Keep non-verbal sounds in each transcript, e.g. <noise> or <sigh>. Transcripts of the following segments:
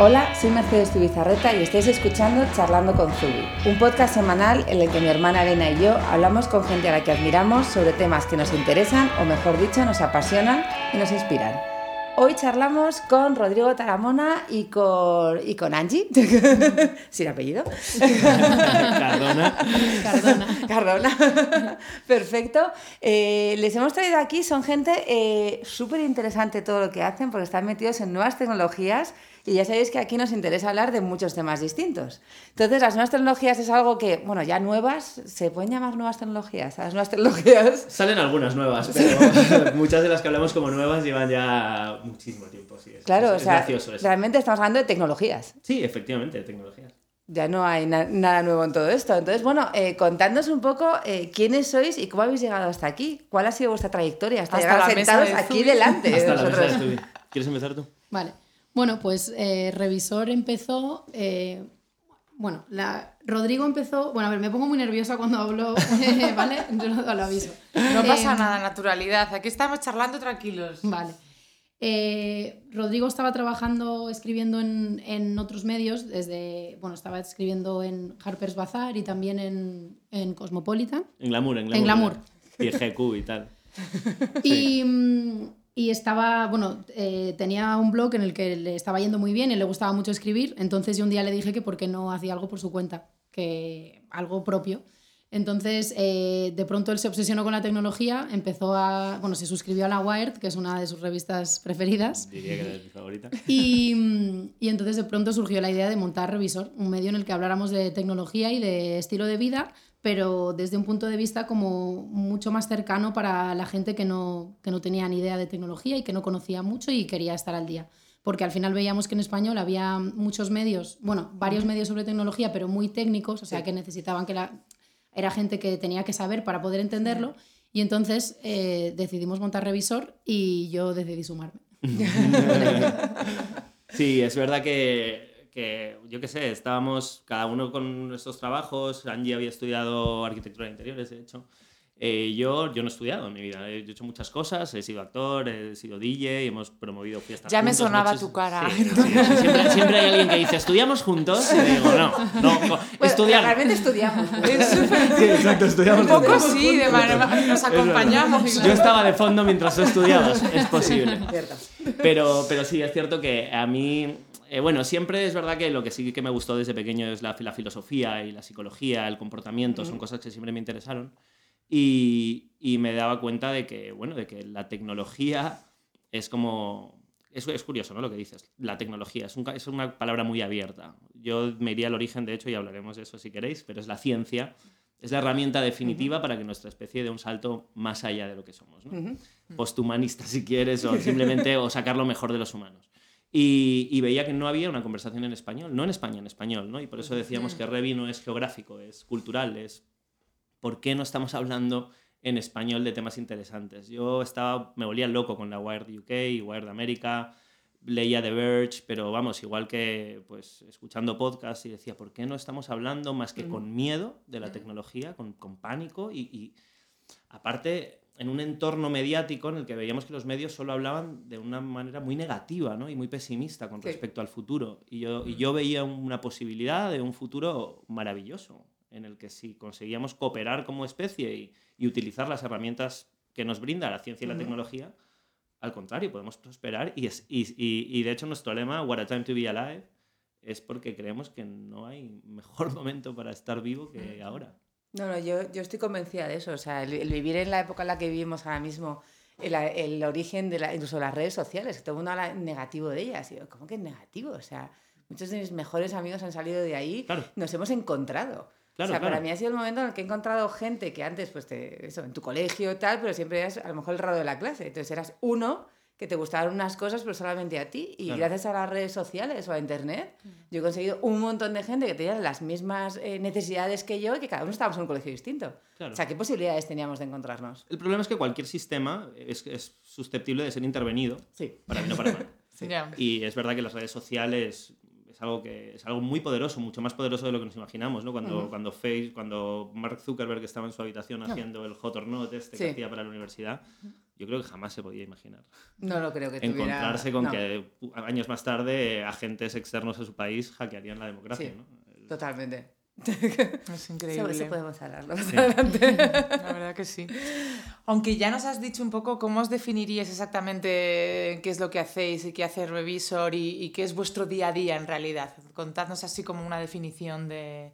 Hola, soy Mercedes Tubizarreta y estáis escuchando Charlando con Zubi, un podcast semanal en el que mi hermana Elena y yo hablamos con gente a la que admiramos sobre temas que nos interesan o mejor dicho nos apasionan y nos inspiran. Hoy charlamos con Rodrigo Taramona y con, y con Angie, <laughs> sin apellido. Cardona. Cardona. Cardona. <laughs> Perfecto. Eh, les hemos traído aquí, son gente eh, súper interesante todo lo que hacen porque están metidos en nuevas tecnologías y ya sabéis que aquí nos interesa hablar de muchos temas distintos. Entonces, las nuevas tecnologías es algo que, bueno, ya nuevas, ¿se pueden llamar nuevas tecnologías? Las nuevas tecnologías. <laughs> Salen algunas nuevas, pero <laughs> muchas de las que hablamos como nuevas llevan ya muchísimo tiempo. Sí, es, Claro, es- o es sea, gracioso eso. realmente estamos hablando de tecnologías. Sí, efectivamente, tecnologías. Ya no hay na- nada nuevo en todo esto. Entonces, bueno, eh, contadnos un poco eh, quiénes sois y cómo habéis llegado hasta aquí. ¿Cuál ha sido vuestra trayectoria hasta, Hasta llegar sentados de aquí delante de de. <laughs> ¿Quieres empezar tú? Vale. Bueno, pues eh, Revisor empezó. eh, bueno, la, Rodrigo empezó. Bueno, a ver, me pongo muy nerviosa cuando hablo, <laughs> eh, ¿vale? Yo lo, lo aviso. No pasa Eh, nada, naturalidad. Aquí estamos charlando tranquilos. Vale. Eh, Rodrigo estaba trabajando, escribiendo en, en otros medios, desde, bueno, estaba escribiendo en Harper's Bazaar y también en, en Cosmopolitan. En Glamour, en Glamour. En Glamour. Y GQ y tal. <laughs> Y, mm, y estaba, bueno, eh, tenía un blog en el que le estaba yendo muy bien y le gustaba mucho escribir, entonces yo un día le dije que por qué no hacía algo por su cuenta, que algo propio. Entonces, eh, de pronto él se obsesionó con la tecnología, empezó a, bueno, se suscribió a la Wired, que es una de sus revistas preferidas, Diría que eres mi favorita. y, y entonces de pronto surgió la idea de montar Revisor, un medio en el que habláramos de tecnología y de estilo de vida, pero desde un punto de vista como mucho más cercano para la gente que no, que no tenía ni idea de tecnología y que no conocía mucho y quería estar al día. Porque al final veíamos que en español había muchos medios, bueno, varios medios sobre tecnología, pero muy técnicos, o sea, que necesitaban que la... Era gente que tenía que saber para poder entenderlo. Y entonces eh, decidimos montar Revisor y yo decidí sumarme. <laughs> Sí, es verdad que, que, yo qué sé, estábamos cada uno con nuestros trabajos. Angie había estudiado arquitectura de interiores, de hecho. Eh, yo, yo no he estudiado en mi vida. He hecho muchas cosas. He sido actor, he sido DJ, hemos promovido fiestas Ya me juntos, sonaba noches- tu cara. Sí, sí, sí. Siempre, siempre hay alguien que dice, ¿estudiamos juntos? Y digo, no, no, Bueno, estudiar. Realmente estudiamos. <laughs> Es súper- Sí, exacto, estudiamos Un poco sí, de manera, nos acompañamos. Yo estaba de fondo mientras tú estudiabas, es posible. Cierto. Pero, pero sí, es cierto que a mí, eh, bueno, siempre es verdad que lo que sí que me gustó desde pequeño es la, la filosofía y la psicología, el comportamiento, son cosas que siempre me interesaron. Y, y me daba cuenta de que, bueno, de que la tecnología es como... Es, es curioso, ¿no? Lo que dices. La tecnología es, un es una palabra muy abierta. Yo me iría al origen, de hecho, y hablaremos de eso si queréis, pero es la ciencia. Es la herramienta definitiva para que nuestra especie dé un salto más allá de lo que somos. ¿no? Posthumanista, si quieres, o <laughs> simplemente o sacar lo mejor de los humanos. Y, y veía que no había una conversación en español, no en España, en español, ¿no? Y por eso decíamos que Revi no es geográfico, es cultural, es por qué no estamos hablando en español de temas interesantes. Yo estaba, me volía loco con la Wired UK y Wired America, leía The Verge, pero vamos, igual que pues escuchando podcasts y decía, ¿por qué no estamos hablando más que con miedo de la tecnología, con, con pánico y, y aparte en un entorno mediático en el que veíamos que los medios solo hablaban de una manera muy negativa ¿no? y muy pesimista con Sí. respecto al futuro. Y yo, y yo veía una posibilidad de un futuro maravilloso, en el que si conseguíamos cooperar como especie y, y utilizar las herramientas que nos brinda la ciencia y la tecnología, al contrario, podemos prosperar. Y, es, y, y- y de hecho nuestro lema, What a Time to Be Alive, es porque creemos que no hay mejor <laughs> momento para estar vivo que ahora. No, no, yo, yo estoy convencida de eso. O sea, el, el vivir en la época en la que vivimos ahora mismo, el, el origen de la, incluso las redes sociales, que todo el mundo habla negativo de ellas. Y yo, ¿cómo que es negativo? O sea, muchos de mis mejores amigos han salido de ahí, Claro. nos hemos encontrado. Claro, o sea, para mí ha sido el momento en el que he encontrado gente que antes, pues, te, eso, en tu colegio y tal, pero siempre eras a lo mejor el raro de la clase. Entonces eras uno que te gustaban unas cosas, pero solamente a ti. Y Claro. gracias a las redes sociales o a internet, yo he conseguido un montón de gente que tenía las mismas eh, necesidades que yo y que cada uno estábamos en un colegio distinto. Claro. O sea, ¿qué posibilidades teníamos de encontrarnos? El problema es que cualquier sistema es, es susceptible de ser intervenido, Sí. para bien o para mal. <laughs> Ya. Y es verdad que las redes sociales es algo que es algo muy poderoso, mucho más poderoso de lo que nos imaginamos, ¿no? Cuando, cuando, Face, cuando Mark Zuckerberg estaba en su habitación haciendo el hot or not este Sí. que hacía para la universidad, yo creo que jamás se podía imaginar. No lo creo que tuviera... Encontrarse con no, que uh, años más tarde agentes externos a su país hackearían la democracia. Sí. ¿no? Totalmente. <laughs> Es increíble. Sobre eso podemos hablarlo más adelante. <laughs> La verdad que sí. <laughs> Aunque ya nos has dicho un poco cómo os definiríais exactamente qué es lo que hacéis y qué hace Revisor y, y qué es vuestro día a día en realidad. Contadnos así como una definición de,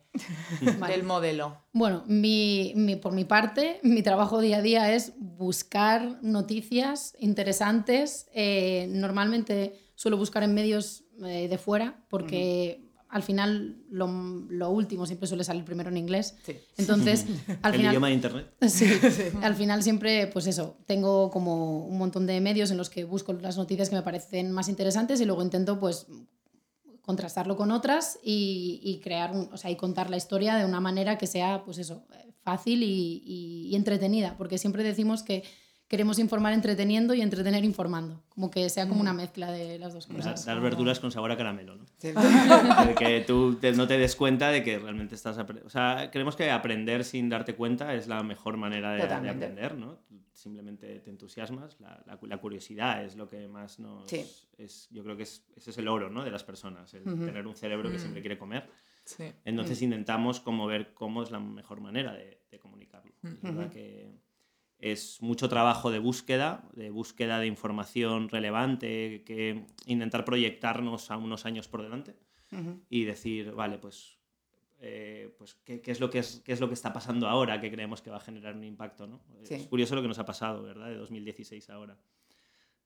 Vale. del modelo. Bueno, mi, mi- por mi parte, mi trabajo día a día es buscar noticias interesantes. Eh, normalmente suelo buscar en medios eh, de fuera porque al final lo, lo último siempre suele salir primero en inglés. Sí. Entonces, <laughs> al El final... idioma de Internet. <laughs> <laughs> Sí, al final siempre, pues eso, tengo como un montón de medios en los que busco las noticias que me parecen más interesantes y luego intento pues contrastarlo con otras y, y crear, un- o sea, y contar la historia de una manera que sea, pues eso, fácil y, y- y entretenida, porque siempre decimos que queremos informar entreteniendo y entretener informando, como que sea como una mezcla de las dos cosas. Dar verduras con sabor a caramelo, ¿no? Sí. De que tú te- no te des cuenta de que realmente estás... O sea, creemos que aprender sin darte cuenta es la mejor manera de, de aprender, ¿no? Simplemente te entusiasmas, la, la- la curiosidad es lo que más nos... Sí. Es, yo creo que es, ese es el oro, ¿no? De las personas, el tener un cerebro que siempre quiere comer. Sí. Entonces intentamos como ver cómo es la mejor manera de, de comunicarlo. Es verdad que es mucho trabajo de búsqueda, de búsqueda de información relevante, que intentar proyectarnos a unos años por delante y decir, vale, pues, eh, pues ¿qué, qué es lo que es, qué es lo que está pasando ahora que creemos que va a generar un impacto. ¿no? Sí. Es curioso lo que nos ha pasado, ¿verdad? De 2016 a ahora.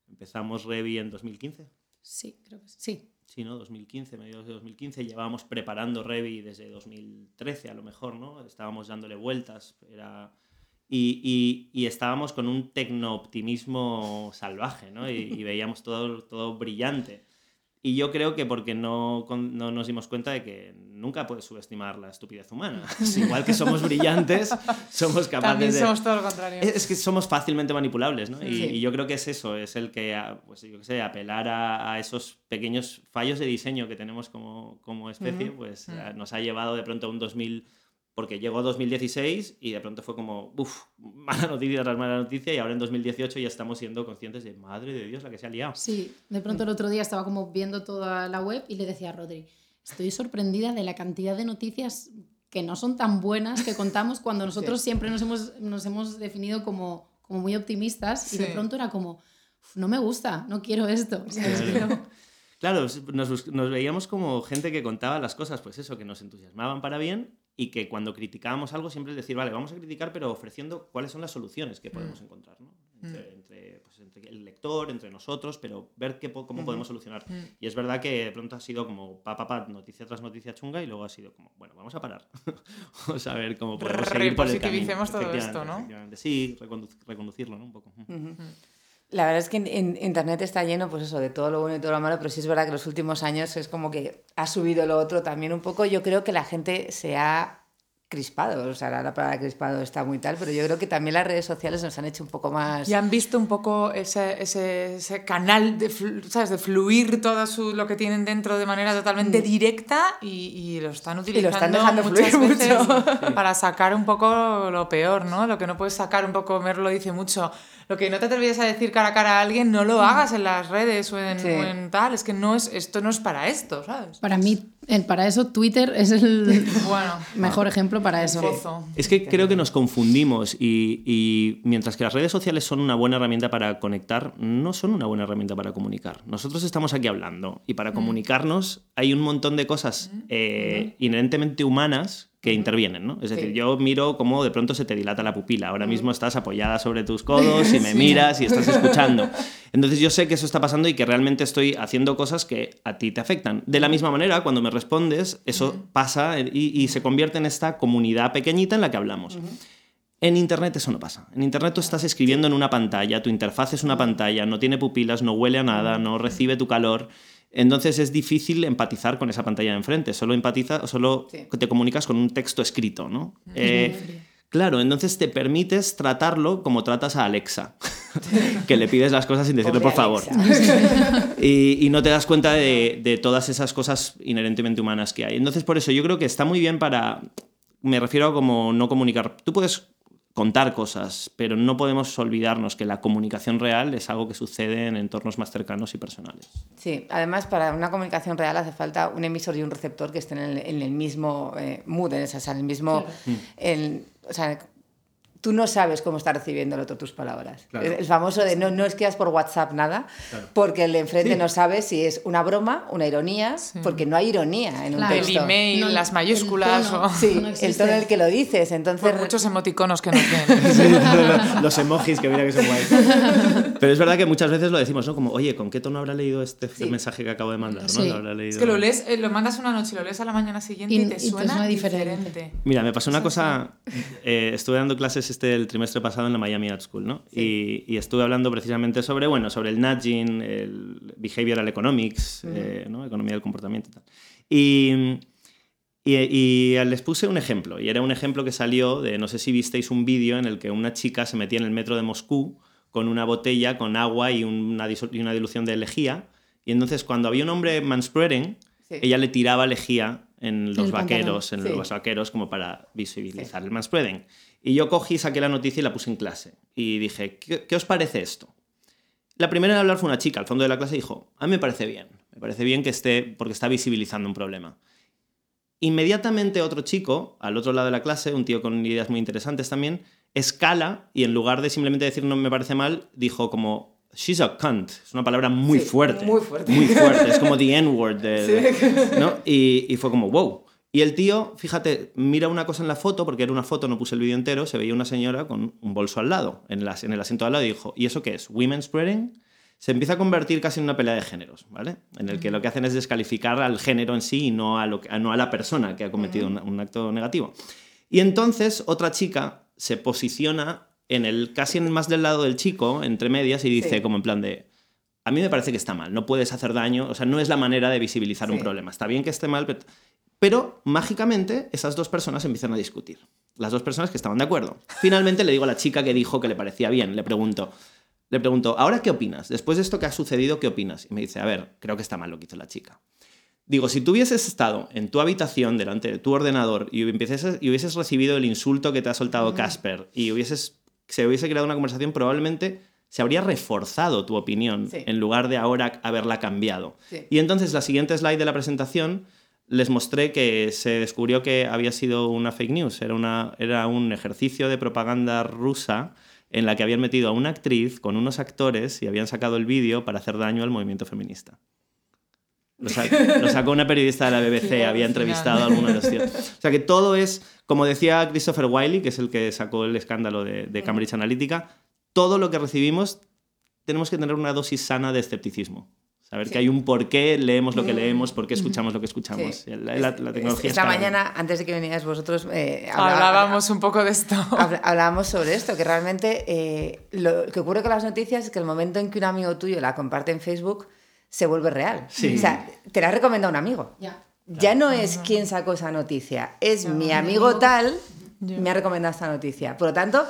Empezamos Revi en 2015. Sí, creo que sí. sí. Sí, ¿no? 2015, mediados de 2015. Llevábamos preparando Revi desde 2013, a lo mejor, ¿no? Estábamos dándole vueltas. Era... Y, y- y estábamos con un tecno-optimismo salvaje, ¿no? Y, y veíamos todo, todo brillante. Y yo creo que porque no, no nos dimos cuenta de que nunca puedes subestimar la estupidez humana. <laughs> Es igual que somos brillantes, somos capaces También de... somos todo lo contrario. Es que somos fácilmente manipulables, ¿no? Y, Sí. y yo creo que es eso, es el que, a- pues yo qué sé, apelar a, a esos pequeños fallos de diseño que tenemos como, como especie, pues a- nos ha llevado de pronto a un 2000, porque llegó 2016 y de pronto fue como, uff, mala noticia tras mala noticia y ahora en 2018 ya estamos siendo conscientes de, madre de Dios, la que se ha liado. Sí, de pronto el otro día estaba como viendo toda la web y le decía a Rodri, estoy sorprendida de la cantidad de noticias que no son tan buenas que contamos cuando <laughs> nosotros siempre nos hemos, nos hemos definido como, como muy optimistas y de Sí. pronto era como, "Uf, no me gusta, no quiero esto. Claro, nos, nos veíamos como gente que contaba las cosas, pues eso, que nos entusiasmaban para bien y que cuando criticábamos algo siempre es decir, vale, vamos a criticar, pero ofreciendo cuáles son las soluciones que podemos encontrar, ¿no? Entre, entre, pues, entre el lector, entre nosotros, pero ver qué, cómo podemos solucionar. Y es verdad que de pronto ha sido como pa, pa, pa, noticia tras noticia chunga y luego ha sido como, bueno, vamos a parar. <laughs> vamos a ver cómo podemos seguir por el camino. Todo esto, ¿no? Sí, recondu- reconducirlo, ¿no? Un poco. La verdad es que en, Internet está lleno, pues eso, de todo lo bueno y todo lo malo, pero sí es verdad que los últimos años es como que ha subido lo otro también un poco. Yo creo que la gente se ha crispado, o sea, la palabra crispado está muy tal, pero yo creo que también las redes sociales nos han hecho un poco más... Y han visto un poco ese, ese, ese canal de, ¿sabes? de fluir todo su, lo que tienen dentro de manera totalmente directa y, y lo están utilizando están dejando muchas fluir veces mucho. para sacar un poco lo peor, ¿no? Lo que no puedes sacar un poco, Mer lo dice mucho, lo que no te atrevías a decir cara a cara a alguien, no lo hagas en las redes o en, Sí. o en tal, es que no es, esto no es para esto, ¿sabes? Para mí, eh, para eso Twitter es el <laughs> Bueno, mejor ejemplo para eso. Es que creo que nos confundimos y, y mientras que las redes sociales son una buena herramienta para conectar, no son una buena herramienta para comunicar. Nosotros estamos aquí hablando y para comunicarnos hay un montón de cosas eh, inherentemente humanas que intervienen, ¿no? Es decir, Sí. yo miro cómo de pronto se te dilata la pupila. Ahora mismo estás apoyada sobre tus codos y <laughs> me miras y estás escuchando. <laughs> Entonces yo sé que eso está pasando y que realmente estoy haciendo cosas que a ti te afectan. De la misma manera, cuando me respondes, eso pasa y, y se convierte en esta comunidad pequeñita en la que hablamos. En Internet eso no pasa. En Internet tú estás escribiendo en una pantalla, tu interfaz es una pantalla, no tiene pupilas, no huele a nada, no recibe tu calor. Entonces es difícil empatizar con esa pantalla de enfrente. Solo empatiza, solo Sí. te comunicas con un texto escrito, ¿no? Eh, claro, entonces te permites tratarlo como tratas a Alexa, <laughs> que le pides las cosas sin decirle Pobre por favor. <laughs> Y no te das cuenta de, de todas esas cosas inherentemente humanas que hay. Entonces, por eso yo creo que está muy bien para. Me refiero a como no comunicar. Tú puedes contar cosas, pero no podemos olvidarnos que la comunicación real es algo que sucede en entornos más cercanos y personales. Sí, además para una comunicación real hace falta un emisor y un receptor que estén en el, en el mismo eh, mood, en, el mismo... o sea, tú no sabes cómo está recibiendo el otro tus palabras. Claro. El, el famoso de no, no escribas por WhatsApp nada, porque el de enfrente no sabe si es una broma, una ironía, porque no hay ironía en un Claro. El texto. email, No, las el mayúsculas tono. o Sí, No el tono en el que lo dices. Entonces, por muchos emoticonos que nos den. <laughs> los emojis que mira que son guays. Pero es verdad que muchas veces lo decimos, ¿no? Como, oye, ¿con qué tono habrá leído este Sí. mensaje que acabo de mandar? ¿no? Sí. Lo habrá leído- Es que lo lees, eh, lo mandas una noche y lo lees a la mañana siguiente Y- y, y te te suena, suena diferente. diferente. Mira, me pasó una cosa. eh, estuve dando clases este el trimestre pasado en la Miami Art School, ¿no? Y, y estuve hablando precisamente sobre, bueno, sobre el nudging, el behavioral economics, eh, ¿no? Economía del comportamiento y tal. Y, y, y les puse un ejemplo. Y era un ejemplo que salió de, no sé si visteis un vídeo en el que una chica se metía en el metro de Moscú con una botella con agua y una, disol- y una dilución de lejía. Y entonces cuando había un hombre manspreading, Sí. ella le tiraba lejía en los el vaqueros, en Sí. los vaqueros, como para visibilizar el manspreading. Y yo cogí, saqué la noticia y la puse en clase. Y dije, ¿qué, qué os parece esto? La primera en hablar fue una chica al fondo de la clase y dijo, a mí me parece bien, me parece bien que esté, porque está visibilizando un problema. Inmediatamente otro chico, al otro lado de la clase, un tío con ideas muy interesantes también, escala y en lugar de simplemente decir no me parece mal, dijo como, she's a cunt. Es una palabra muy Sí, fuerte. muy fuerte. Muy fuerte, es como <laughs> the N-word. de- ¿no? y, y fue como, wow. Y el tío, fíjate, mira una cosa en la foto, porque era una foto, no puse el vídeo entero, se veía una señora con un bolso al lado, en, las- en el asiento al lado, y dijo, ¿y eso qué es? ¿Women spreading? Se empieza a convertir casi en una pelea de géneros, ¿vale? En el que lo que hacen es descalificar al género en sí y no a, lo que- no a la persona que ha cometido un, un acto negativo. Y entonces otra chica se posiciona en el casi en más del lado del chico, entre medias, y dice Sí. como en plan de, a mí me parece que está mal, no puedes hacer daño, o sea, no es la manera de visibilizar un problema. Está bien que esté mal, pero... pero mágicamente esas dos personas empiezan a discutir. Las dos personas que estaban de acuerdo. Finalmente le digo a la chica que dijo que le parecía bien, le pregunto, le pregunto, ¿ahora qué opinas? Después de esto que ha sucedido, ¿qué opinas? Y me dice, a ver, creo que está mal lo que hizo la chica. Digo, si tú hubieses estado en tu habitación delante de tu ordenador y y hubieses recibido el insulto que te ha soltado Casper y hubieses, se hubiese creado una conversación, probablemente se habría reforzado tu opinión Sí. en lugar de ahora haberla cambiado. Sí. Y entonces la siguiente slide de la presentación les mostré que se descubrió que había sido una fake news, era, una, era un ejercicio de propaganda rusa en la que habían metido a una actriz con unos actores y habían sacado el vídeo para hacer daño al movimiento feminista. Lo, sa- lo sacó una periodista de la BBC, había entrevistado a alguno de los tíos. O sea que todo es, como decía Christopher Wiley, que es el que sacó el escándalo de, de Cambridge Analytica, todo lo que recibimos tenemos que tener una dosis sana de escepticismo. Saber que hay un por qué leemos lo que leemos, por qué escuchamos lo que escuchamos. Sí. La, la- la tecnología Esta está- mañana, antes de que vinierais vosotros, eh, hablaba- Hablábamos un poco de esto. <laughs> Hablábamos sobre esto, que realmente eh, lo que ocurre con las noticias es que el momento en que un amigo tuyo la comparte en Facebook se vuelve real. Sí. O sea, te la recomienda un amigo. Ya. Ya no es quién sacó esa noticia, es mi amigo tal me ha recomendado esta noticia. Por lo tanto,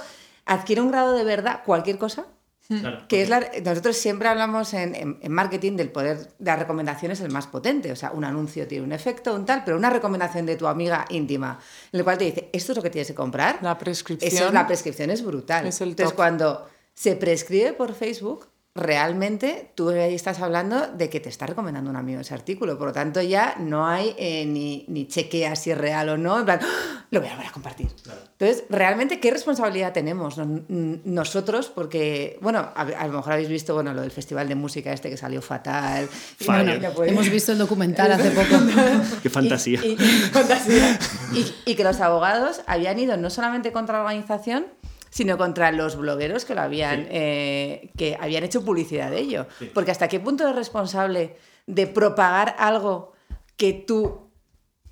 adquiere un grado de verdad cualquier cosa. Claro. Que es la, nosotros siempre hablamos en, en- en marketing del poder de las recomendaciones el más potente. O sea, un anuncio tiene un efecto, un tal, pero una recomendación de tu amiga íntima, en la cual te dice, esto es lo que tienes que comprar. La prescripción. Eso es, la prescripción es brutal. Es el Entonces, cuando se prescribe por Facebook, realmente tú ahí estás hablando de que te está recomendando un amigo ese artículo. Por lo tanto, ya no hay eh, ni, ni chequea si es real o no. En plan, ¡Ah! lo voy a, voy a compartir. Entonces, realmente, ¿qué responsabilidad tenemos nos- nosotros? Porque, bueno, a, a lo mejor habéis visto bueno, lo del festival de música este que salió fatal. Y Fire. bueno, no puede- Hemos visto el documental hace poco. <laughs> Qué fantasía. y, y- fantasía. Y- y que los abogados habían ido no solamente contra la organización, sino contra los blogueros que lo habían, eh, que habían hecho publicidad de ello. Porque hasta qué punto eres responsable de propagar algo que tú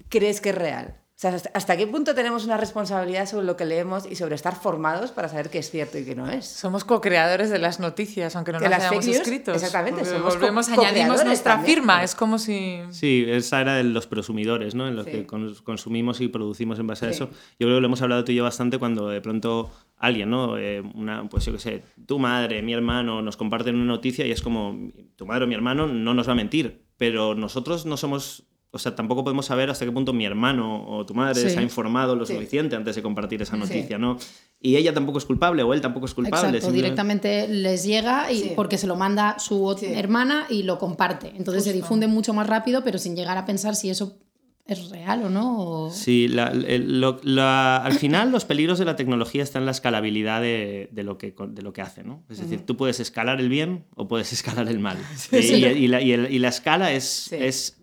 crees que es real. O sea, hasta- qué punto tenemos una responsabilidad sobre lo que leemos y sobre estar formados para saber qué es cierto y qué no es. Somos co-creadores de las noticias, aunque no De las hayamos news, escrito. exactamente, somos volvemos, añadimos nuestra también. firma. Es como si. Sí, esa era de los presumidores, ¿no? En los Sí. que cons- consumimos y producimos en base a Sí. eso. Yo creo que lo hemos hablado tú y yo bastante cuando de pronto alguien, ¿no? Eh, una, pues yo qué sé, tu madre, mi hermano, nos comparten una noticia y es como, tu madre o mi hermano no nos va a mentir, pero nosotros no somos... O sea, tampoco podemos saber hasta qué punto mi hermano o tu madre Sí. se ha informado lo Sí. suficiente antes de compartir esa noticia, ¿no? y ella tampoco es culpable o él tampoco es culpable. Exacto, directamente les llega y Sí. porque se lo manda su hermana y lo comparte. Entonces se difunde mucho más rápido, pero sin llegar a pensar si eso es real o no. o- Sí, la- el- lo- la- al final los peligros de la tecnología están en la escalabilidad de, de lo, que, de lo que hace, ¿no? Es decir, tú puedes escalar el bien o puedes <laughs> escalar el mal. Y, Sí. y- y la, y el- y la escala es, Sí. es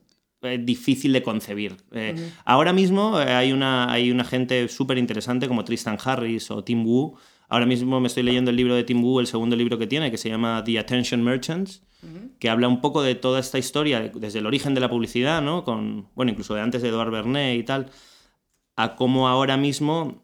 difícil de concebir. Eh, Ahora mismo eh, hay, una, hay una gente súper interesante como Tristan Harris o Tim Wu. Ahora mismo me estoy leyendo el libro de Tim Wu, el segundo libro que tiene, que se llama The Attention Merchants, que habla un poco de toda esta historia, de- desde el origen de la publicidad, ¿no? Con, bueno, incluso de antes de Edouard Bernet y tal, a cómo ahora mismo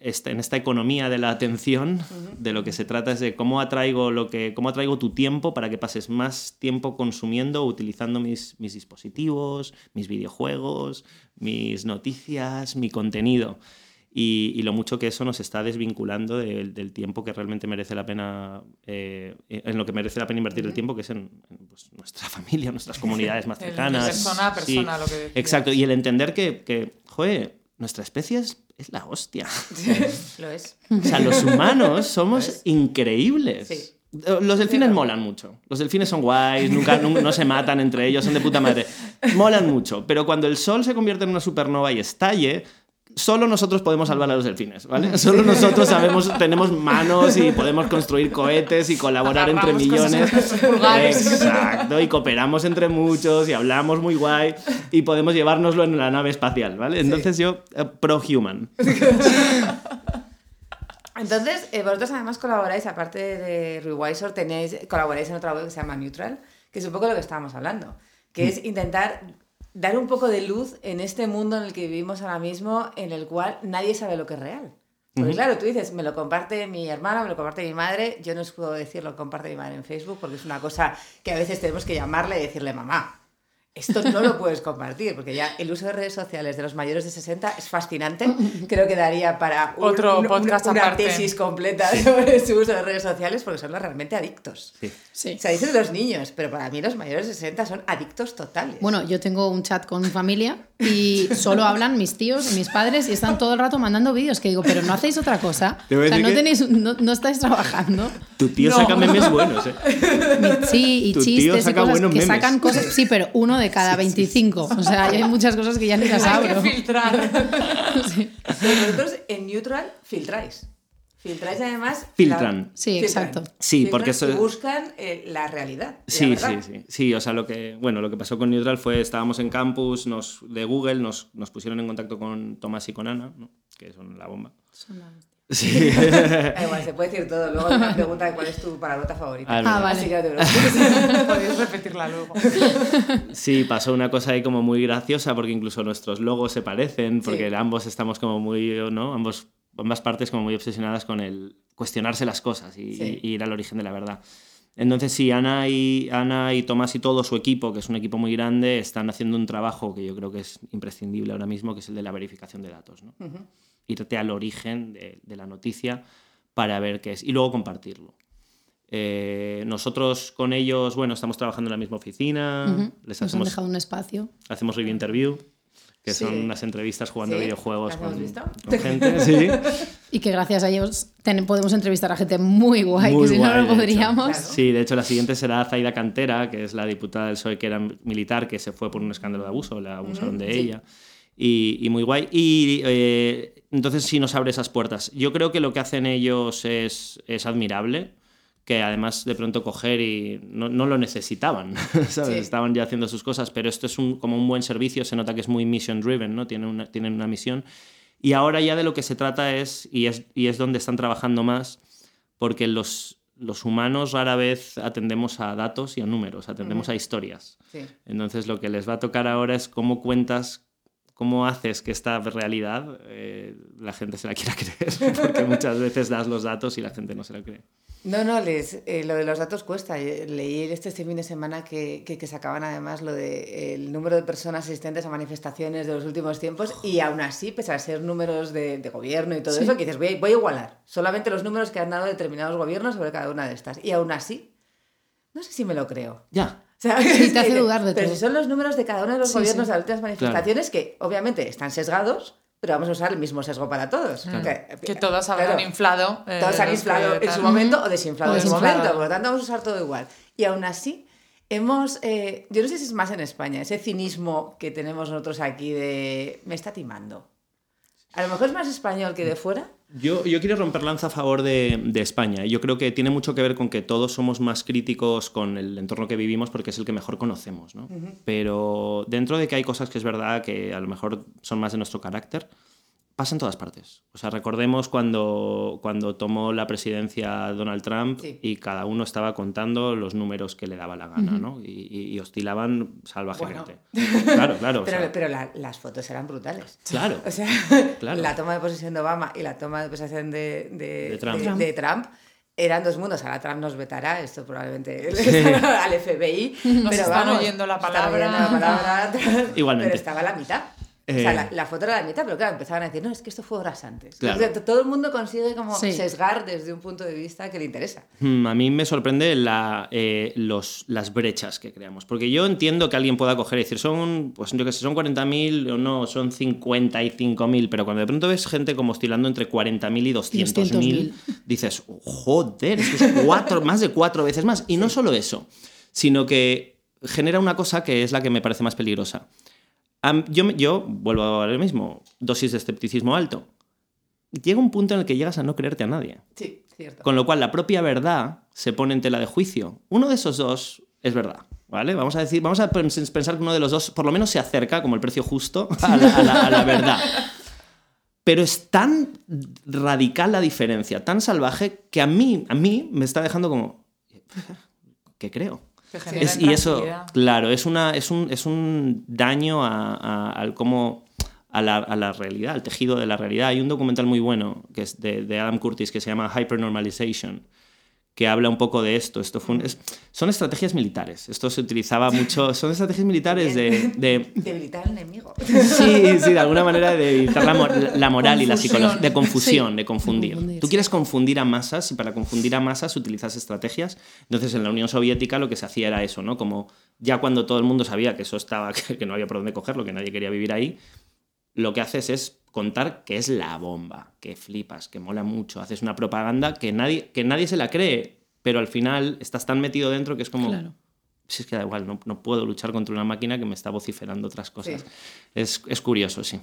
esta- en esta economía de la atención, de lo que se trata es de cómo atraigo, lo que, cómo atraigo tu tiempo para que pases más tiempo consumiendo utilizando mis, mis dispositivos, mis videojuegos, mis noticias, mi contenido. Y, y lo mucho que eso nos está desvinculando del, del tiempo que realmente merece la pena, eh, en lo que merece la pena invertir el tiempo, que es en, en, pues, nuestra <laughs> familia, nuestras <laughs> comunidades más cercanas. persona a Sí, persona, lo que decías. Exacto, y el entender que, que joder, nuestra especie es, es la hostia. Lo es. O sea, los humanos somos increíbles. Sí. Los delfines molan mucho. Los delfines son guays, nunca, nu- no se matan entre ellos, son de puta madre. Molan mucho. Pero cuando el sol se convierte en una supernova y estalle, solo nosotros podemos salvar a los delfines, ¿vale? Solo nosotros sabemos, tenemos manos y podemos construir cohetes y colaborar entre Agarramos millones. Exacto, y cooperamos entre muchos y hablamos muy guay y podemos llevárnoslo en la nave espacial, ¿vale? Entonces yo, eh, pro-human. Entonces, eh, vosotros además colaboráis, aparte de Rewisor, tenéis, colaboráis en otra web que se llama Neutral, que es un poco lo que estábamos hablando, que es intentar dar un poco de luz en este mundo en el que vivimos ahora mismo, en el cual nadie sabe lo que es real. Porque claro, tú dices, me lo comparte mi hermana, me lo comparte mi madre, yo no os puedo decir lo comparte mi madre en Facebook, porque es una cosa que a veces tenemos que llamarle y decirle, mamá, esto no lo puedes compartir, porque ya el uso de redes sociales de los mayores de 60 es fascinante. Creo que daría para un- Otro un- podcast una aparte. tesis completa sobre su uso de redes sociales, porque son los realmente adictos. Sí. Sí. O sea, dicen los niños, pero para mí los mayores de 60 son adictos totales. Bueno, yo tengo un chat con mi familia y solo hablan mis tíos y mis padres y están todo el rato mandando vídeos que digo, pero no hacéis otra cosa. Te O sea, no, tenéis, no, no estáis trabajando. Tu tío No. saca memes buenos, ¿eh? Sí, y Tu tío chistes y saca cosas buenos que memes. sacan cosas. Sí, pero uno de cada 25. O sea, hay <laughs> muchas cosas que ya ni las Hay que abro. filtrar. <laughs> Sí. Vosotros en Neutral filtráis. Filtráis además. Filtran. la- Sí, exacto. Sí, Filtran porque eso- buscan eh, la realidad. la Sí, sí, sí. Sí, o sea, lo que, bueno, lo que pasó con Neutral fue, estábamos en campus nos, de Google, nos, nos pusieron en contacto con Tomás y con Ana, ¿no? que son la bomba. Sí. Da <laughs> igual, <laughs> se puede decir todo. Luego una pregunta de cuál es tu palabrota favorita. Ah, Ah, vale. Así que no te preocupes. <laughs> Podéis repetirla luego. Sí, pasó una cosa ahí como muy graciosa porque incluso nuestros logos se parecen, porque Sí. ambos estamos como muy, ¿no? Ambos, ambas partes como muy obsesionadas con el cuestionarse las cosas y, Sí. y ir al origen de la verdad. Entonces sí, Ana y, Ana y Tomás y todo su equipo, que es un equipo muy grande, están haciendo un trabajo que yo creo que es imprescindible ahora mismo, que es el de la verificación de datos. ¿no? Irte al origen de, de la noticia para ver qué es y luego compartirlo. Eh, nosotros con ellos, bueno, estamos trabajando en la misma oficina, Ujú. les Nos han hacemos dejado un espacio. hacemos review interview, que Sí. son unas entrevistas jugando Sí, videojuegos ¿las hemos con, con gente. Sí. <laughs> Y que gracias a ellos ten- podemos entrevistar a gente muy guay, Muy que si guay, no de lo podríamos. Claro. Sí, de hecho la siguiente será Zaida Cantera, que es la diputada del PSOE que era militar, que se fue por un escándalo de abuso, la abusaron de sí. ella. Y, y muy guay. Y eh, entonces sí nos abre esas puertas. Yo creo que lo que hacen ellos es, es admirable, que además de pronto coger y no, no lo necesitaban, <laughs> ¿sabes? Sí. Estaban ya haciendo sus cosas, pero esto es un, como un buen servicio, se nota que es muy mission driven, ¿no? Tienen una, tienen una misión. Y ahora ya de lo que se trata es, y es, y es donde están trabajando más, porque los, los humanos rara vez atendemos a datos y a números, atendemos a historias. Sí. Entonces lo que les va a tocar ahora es cómo cuentas, cómo haces que esta realidad eh, la gente se la quiera <laughs> creer, porque muchas veces das los datos y la gente no se la cree. No, no, les, eh, lo de los datos cuesta. Eh, Leí este, este fin de semana que, que, que sacaban además lo de el número de personas asistentes a manifestaciones de los últimos tiempos y aún así, pese a ser números de, de gobierno y todo Sí. eso, que dices, voy a, voy a igualar solamente los números que han dado determinados gobiernos sobre cada una de estas. Y aún así, no sé si me lo creo. Ya, O sea, Sí, te hace que- dudar de Pero todo. si son los números de cada uno de los Sí, gobiernos sí. de las últimas manifestaciones que obviamente están sesgados, pero vamos a usar el mismo sesgo para todos. Que, que, todos habrán inflado. Eh, todos han inflado en su momento o desinflado, en su momento, por lo tanto vamos a usar todo igual. Y aún así, hemos, eh, yo no sé si es más en España, ese cinismo que tenemos nosotros aquí de me está timando. A lo mejor es más español que de fuera. Yo, yo quiero romper lanza a favor de, de, España. Yo creo que tiene mucho que ver con que todos somos más críticos con el entorno que vivimos porque es el que mejor conocemos. ¿no? Pero dentro de que hay cosas que es verdad que a lo mejor son más de nuestro carácter, pasa en todas partes. O sea, recordemos cuando, cuando tomó la presidencia Donald Trump y cada uno estaba contando los números que le daba la gana, ¿no? Y, oscilaban salvajemente. Claro, claro. Pero, pero las fotos eran brutales. Claro. O sea, la toma de posesión de Obama y la toma de posesión de, de, de Trump. eran dos mundos. Ahora Trump nos vetará, esto probablemente <laughs> al FBI. Nos pero están oyendo la palabra. la palabra Igualmente. Pero estaba a la mitad. O sea, eh, la, foto era la mitad, pero claro, empezaban a decir, no, es que esto fue horas antes. todo el mundo consigue como sesgar desde un punto de vista que le interesa. Hmm, a mí me sorprende la, eh, los, las brechas que creamos. Porque yo entiendo que alguien pueda coger y decir, son, pues yo que sé, son 40.000 o no, son 55.000, pero cuando de pronto ves gente como oscilando entre 40.000 y 200.000, dices, joder, es que es cuatro, más de cuatro veces más. Y no solo eso, sino que genera una cosa que es la que me parece más peligrosa yo, yo vuelvo a lo mismo, dosis de escepticismo alto. Llega un punto en el que llegas a no creerte a nadie. Sí, cierto. Con lo cual la propia verdad se pone en tela de juicio. Uno de esos dos es verdad. ¿Vale? Vamos a decir, vamos a pensar que uno de los dos por lo menos se acerca como el precio justo <laughs> a la, verdad. Pero es tan radical la diferencia, tan salvaje, que a mí, a mí me está dejando como. ¿Qué creo? Y eso, claro, es, una, es, un, es un daño a, al cómo, a, la, a, la, realidad, al tejido de la realidad. Hay un documental muy bueno que es de, de Adam Curtis que se llama Hypernormalization, que habla un poco de esto. esto fue son estrategias militares. Esto se utilizaba mucho. Son estrategias militares de. de debilitar al enemigo. Sí, sí, de alguna manera de debilitar la, moral y la psicología. De confusión, de confundir. Tú quieres confundir a masas y para confundir a masas utilizas estrategias. Entonces en la Unión Soviética lo que se hacía era eso, ¿no? Como ya cuando todo el mundo sabía que eso estaba, <laughs> que no había por dónde cogerlo, que nadie quería vivir ahí, lo que haces es contar que es la bomba, que flipas, que mola mucho, haces una propaganda que nadie, que nadie se la cree, pero al final estás tan metido dentro que es como... Claro. Si es que da igual, no, no, puedo luchar contra una máquina que me está vociferando otras cosas. Es, es, curioso, sí.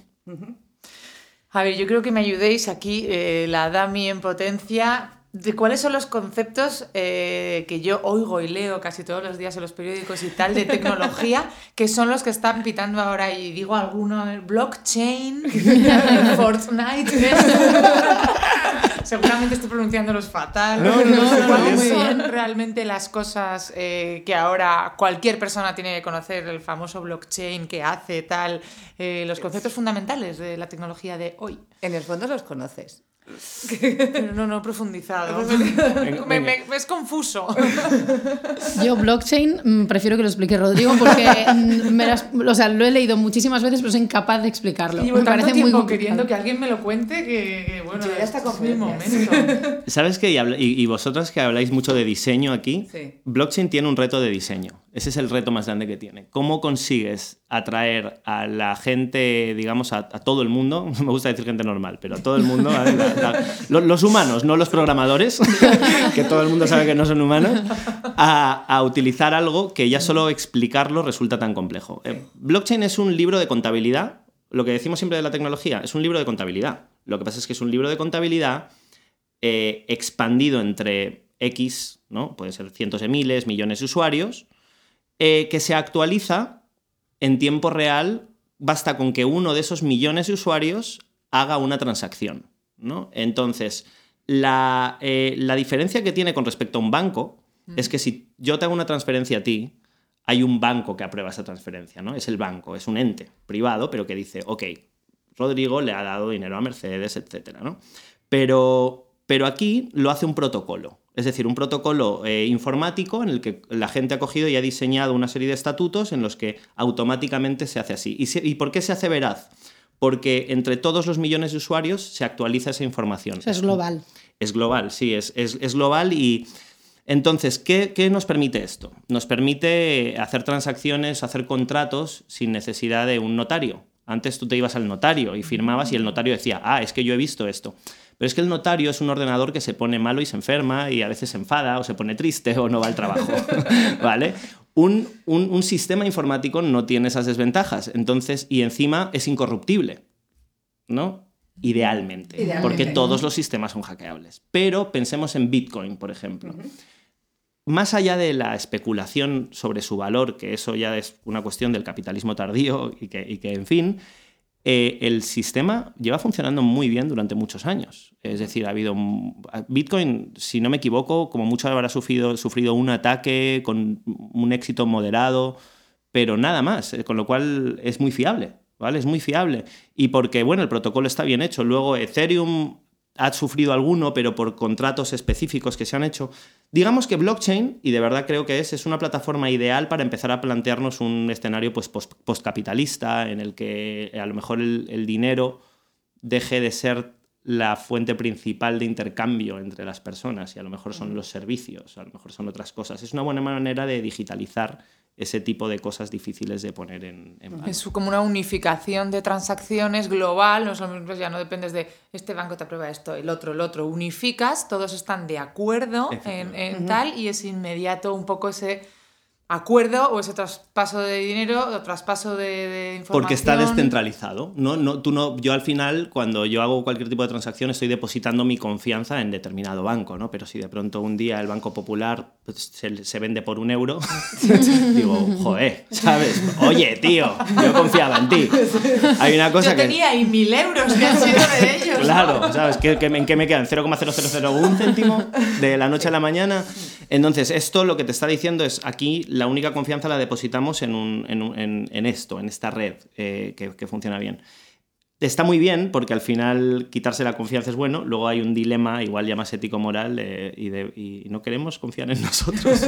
A ver, yo creo que me ayudéis aquí, eh, la Dami en potencia, de cuáles son los conceptos eh, que yo oigo y leo casi todos los días en los periódicos y tal de tecnología, <laughs> que son los que están pitando ahora y digo alguno, blockchain, <laughs> Fortnite. <laughs> Seguramente estoy pronunciándolos fatal. No, no, ¿Cuáles son realmente las cosas eh, que ahora cualquier persona tiene que conocer? El famoso blockchain que hace tal, eh, los conceptos fundamentales de la tecnología de hoy. En el fondo los conoces. Pero no, no he profundizado. <laughs> me, es confuso. Yo, blockchain, mm, prefiero que lo explique Rodrigo porque mm, me o sea, lo he leído muchísimas veces, pero soy incapaz de explicarlo. me parece muy queriendo que alguien me lo cuente que, bueno, ya está con mi momento. ¿Sabes qué? Y, vosotras que habláis mucho de diseño aquí, blockchain tiene un reto de diseño. Ese es el reto más grande que tiene. ¿Cómo consigues atraer a la gente, digamos, a, todo el mundo? <laughs> Me gusta decir gente normal, pero a todo el mundo, los, humanos, no los programadores, <laughs> que todo el mundo sabe que no son humanos, a, utilizar algo que ya solo explicarlo resulta tan complejo. Eh, blockchain es un libro de contabilidad. Lo que decimos siempre de la tecnología es un libro de contabilidad. Lo que pasa es que es un libro de contabilidad eh, expandido entre X, ¿no? Puede ser cientos de miles, millones de usuarios, eh, que se actualiza en tiempo real, basta con que uno de esos millones de usuarios haga una transacción. ¿no? Entonces, la, eh, diferencia que tiene con respecto a un banco mm. es que si yo te hago una transferencia a ti, hay un banco que aprueba esa transferencia, ¿no? Es el banco, es un ente privado, pero que dice, ok, Rodrigo le ha dado dinero a Mercedes, etc. ¿no? Pero, pero aquí lo hace un protocolo. Es decir, un protocolo eh, informático en el que la gente ha cogido y ha diseñado una serie de estatutos en los que automáticamente se hace así. ¿Y, por qué se hace veraz? Porque entre todos los millones de usuarios se actualiza esa información. es global. Es global, sí, es, es, global y... Entonces, ¿qué, ¿qué, nos permite esto? Nos permite hacer transacciones, hacer contratos sin necesidad de un notario. Antes tú te ibas al notario y firmabas y el notario decía, ah, es que yo he visto esto. Pero es que el notario es un ordenador que se pone malo y se enferma y a veces se enfada o se pone triste o no va al trabajo. <laughs> ¿Vale? Un, un, sistema informático no tiene esas desventajas. Entonces, y encima es incorruptible. ¿No? Idealmente, Porque todos los sistemas son hackeables. Pero pensemos en Bitcoin, por ejemplo. Más allá de la especulación sobre su valor, que eso ya es una cuestión del capitalismo tardío y que, y que en fin, eh, el sistema lleva funcionando muy bien durante muchos años. Es decir, ha habido. Bitcoin, si no me equivoco, como mucho habrá sufrido, sufrido un ataque con un éxito moderado, pero nada más, eh, con lo cual es muy fiable. ¿Vale? Es muy fiable. Y porque, bueno, el protocolo está bien hecho. Luego, Ethereum ha sufrido alguno, pero por contratos específicos que se han hecho. Digamos que blockchain, y de verdad creo que es, es una plataforma ideal para empezar a plantearnos un escenario pues, postcapitalista en el que a lo mejor el, dinero deje de ser la fuente principal de intercambio entre las personas y a lo mejor son los servicios, a lo mejor son otras cosas. Es una buena manera de digitalizar ese tipo de cosas difíciles de poner en, en Es como una unificación de transacciones global, no pues ya no dependes de este banco te aprueba esto, el otro, el otro, unificas, todos están de acuerdo en, en tal y es inmediato un poco ese acuerdo o ese traspaso de dinero o traspaso de, información. Porque está descentralizado. ¿no? No, tú no, yo al final, cuando yo hago cualquier tipo de transacción, estoy depositando mi confianza en determinado banco, ¿no? Pero si de pronto un día el Banco Popular pues, se, vende por un euro, <laughs> digo, joder, ¿sabes? Oye, tío, yo confiaba en ti. Hay una cosa yo tenía ahí mil euros que han sido de ellos. Claro, ¿sabes? ¿Qué, ¿En qué me quedan? ¿0,0001 céntimo de la noche a la mañana? Entonces, esto lo que te está diciendo es aquí la única confianza la depositamos en, un, en, en, esto, en esta red eh, que, que, funciona bien. Está muy bien porque al final quitarse la confianza es bueno, luego hay un dilema igual ya más ético-moral eh, y, y, no queremos confiar en nosotros.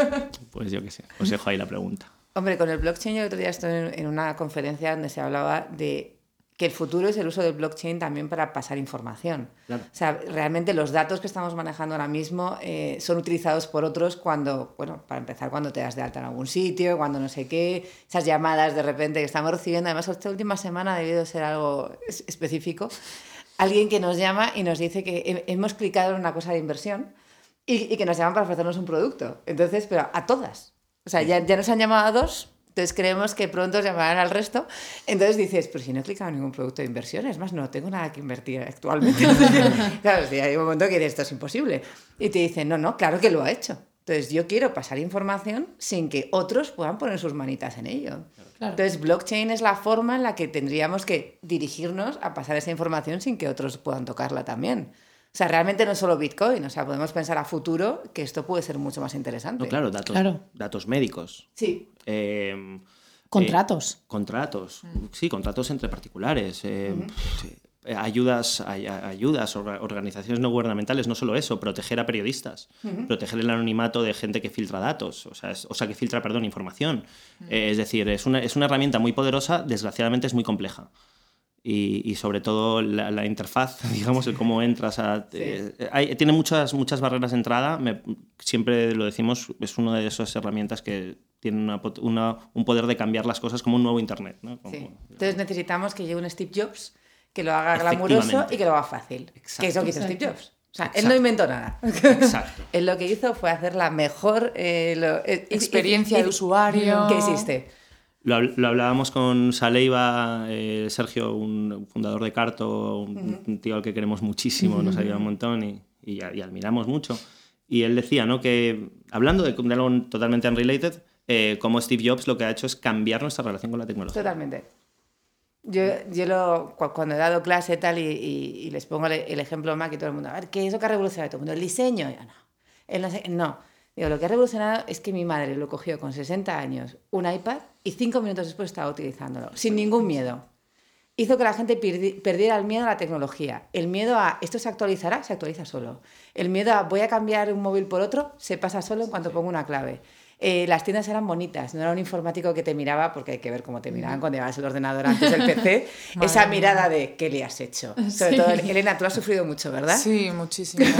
<laughs> pues yo qué sé, os dejo ahí la pregunta. Hombre, con el blockchain yo el otro día estoy en una conferencia donde se hablaba de que el futuro es el uso del blockchain también para pasar información. O sea, realmente los datos que estamos manejando ahora mismo eh, son utilizados por otros cuando, bueno, para empezar, cuando te das de alta en algún sitio, cuando no sé qué, esas llamadas de repente que estamos recibiendo, además esta última semana ha debido ser algo específico, alguien que nos llama y nos dice que hemos clicado en una cosa de inversión y, y que nos llaman para ofrecernos un producto. Entonces, pero a todas. O sea, ya, ya nos han llamado a dos entonces creemos que pronto llamarán al resto. Entonces dices, pero si no he clicado en ningún producto de inversión, es más, no tengo nada que invertir actualmente. <laughs> claro, hay un momento que esto es imposible. Y te dicen, no, no, claro que lo ha hecho. Entonces yo quiero pasar información sin que otros puedan poner sus manitas en ello. Entonces blockchain es la forma en la que tendríamos que dirigirnos a pasar esa información sin que otros puedan tocarla también. O sea, realmente no es solo Bitcoin, o sea, podemos pensar a futuro que esto puede ser mucho más interesante. No, claro, datos, datos médicos. Sí. Em, contratos. Eh, contratos, sí, contratos entre particulares. Em, ayudas, ayudas, organizaciones no gubernamentales, no solo eso, proteger a periodistas, proteger el anonimato de gente que filtra datos, o sea, o sea que filtra, perdón, información. Eh, es decir, es una, es una herramienta muy poderosa, desgraciadamente es muy compleja y, sobre todo la, interfaz, <laughs> digamos, el cómo entras a... Eh, tiene muchas, muchas barreras de entrada, siempre lo decimos, es una de esas herramientas que tiene una, un poder de cambiar las cosas como un nuevo Internet. ¿no? Entonces necesitamos que llegue un Steve Jobs, que lo haga glamuroso y que lo haga fácil, que es lo que hizo Steve Jobs. O sea, él no inventó nada. Exacto. <laughs> él lo que hizo fue hacer la mejor eh, eh, experiencia de usuario que existe. Lo, hablábamos con Saleiva, eh, Sergio, un fundador de Carto, un, tío al que queremos muchísimo, nos ayuda un montón y, y, admiramos mucho. Y él decía ¿no? que, hablando de, algo totalmente unrelated, eh, como Steve Jobs lo que ha hecho es cambiar nuestra relación con la tecnología. Totalmente. Yo, yo lo, cuando he dado clase y tal y, les pongo el, ejemplo Mac y todo el mundo, a ver, ¿qué es lo que ha revolucionado todo el mundo? El diseño. no. El no, no. Digo, lo que ha revolucionado es que mi madre lo cogió con 60 años, un iPad, y cinco minutos después estaba utilizándolo, sin ningún miedo. Hizo que la gente perdiera el miedo a la tecnología. El miedo a esto se actualizará, se actualiza solo. El miedo a voy a cambiar un móvil por otro, se pasa solo en cuanto pongo una clave. Eh, las tiendas eran bonitas, no era un informático que te miraba, porque hay que ver cómo te miraban cuando llevabas el ordenador antes del PC, <laughs> esa mirada de ¿qué le has hecho? Sobre todo, Elena, tú has sufrido mucho, ¿verdad? Sí, muchísimo. <laughs>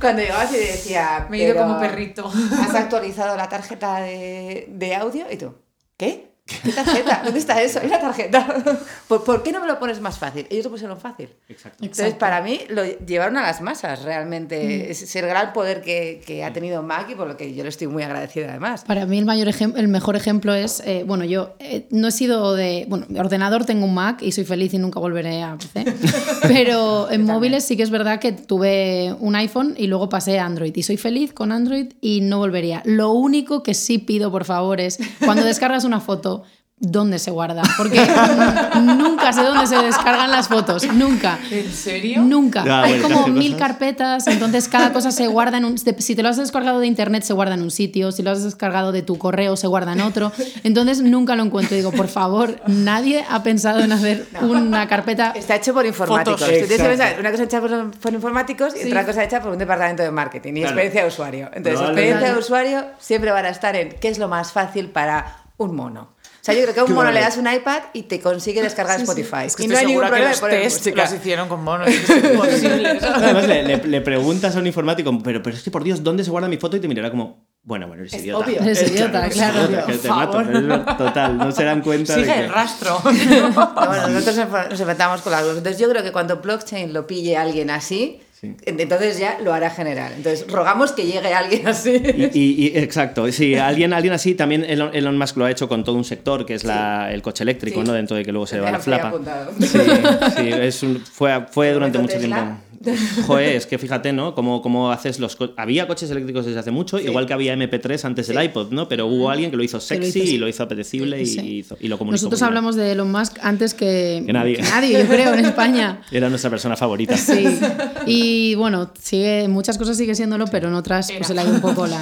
Cuando llegabas y decía... Me he ido como perrito. ¿Has actualizado la tarjeta de, de audio? Y tú, ¿qué? ¿Qué tarjeta? ¿Dónde está eso? Hay una tarjeta. <laughs> ¿Por, por qué no me lo pones más fácil? Ellos lo pusieron fácil. Exacto. Entonces, Exacto. para mí, lo llevaron a las masas, realmente. Es, es el gran poder que, que ha tenido Mac y por lo que yo le estoy muy agradecida, además. Para mí el, mayor el mejor ejemplo es, eh, bueno, yo eh, no he sido de, bueno, ordenador tengo un Mac y soy feliz y nunca volveré a PC, <laughs> pero en móviles sí que es verdad que tuve un iPhone y luego pasé a Android y soy feliz con Android y no volvería. Lo único que sí pido, por favor, es cuando descargas una foto, ¿dónde se guarda? Porque <laughs> nunca sé dónde se descargan las fotos, nunca. ¿En serio? Nunca. Hay bueno, como ¿qué mil cosas? carpetas, entonces cada cosa se guarda en un... Si te lo has descargado de internet, se guarda en un sitio. Si lo has descargado de tu correo, se guarda en otro. Entonces nunca lo encuentro. Digo, por favor, nadie ha pensado en hacer una carpeta... Está hecho por informáticos. Pensar, una cosa hecha por, por informáticos y otra cosa hecha por un departamento de marketing y Claro. experiencia de usuario. Entonces, experiencia de usuario siempre van a estar en qué es lo más fácil para un mono. O sea, yo creo que a un mono le das un iPad y te consigue descargar Spotify. Es que y estoy no hay ningún segura que problema los test música. los hicieron con monos. <laughs> Es que imposible. Además, le, le- le preguntas a un informático, pero, pero es que por Dios, ¿dónde se guarda mi foto? Y te mirará como, bueno, bueno, eres Es idiota. obvio. Eres <laughs> idiota, claro. idiota, que te mato, es total, no se dan cuenta de Sigue que... el rastro. <laughs> Bueno, nosotros nos enfrentamos con las dos. Entonces yo creo que cuando blockchain lo pille alguien así, Sí. entonces ya lo hará general. Entonces rogamos que llegue alguien así. Y, y- y- exacto, sí, alguien, alguien así, también Elon, Elon Musk lo ha hecho con todo un sector, que es la, el coche eléctrico. ¿no? Dentro de que luego se le va la flapa. Sí, sí, es un- fue, fue durante ¿Con mucho tiempo. <laughs> Joder, es que fíjate, ¿no? Cómo, cómo haces los... co- Había coches eléctricos desde hace mucho, igual que había MP3 antes del iPod, ¿no? Pero hubo alguien que lo hizo lo sexy hizo, sí. y lo hizo apetecible y, Sí. hizo- y lo comunicó Nosotros muy bien. hablamos de Elon Musk antes que, Que nadie. yo creo, en <laughs> España. Era nuestra persona favorita. Sí. <laughs> Y bueno, sigue, en muchas cosas sigue siéndolo, pero en otras pues se le ha ido un poco la...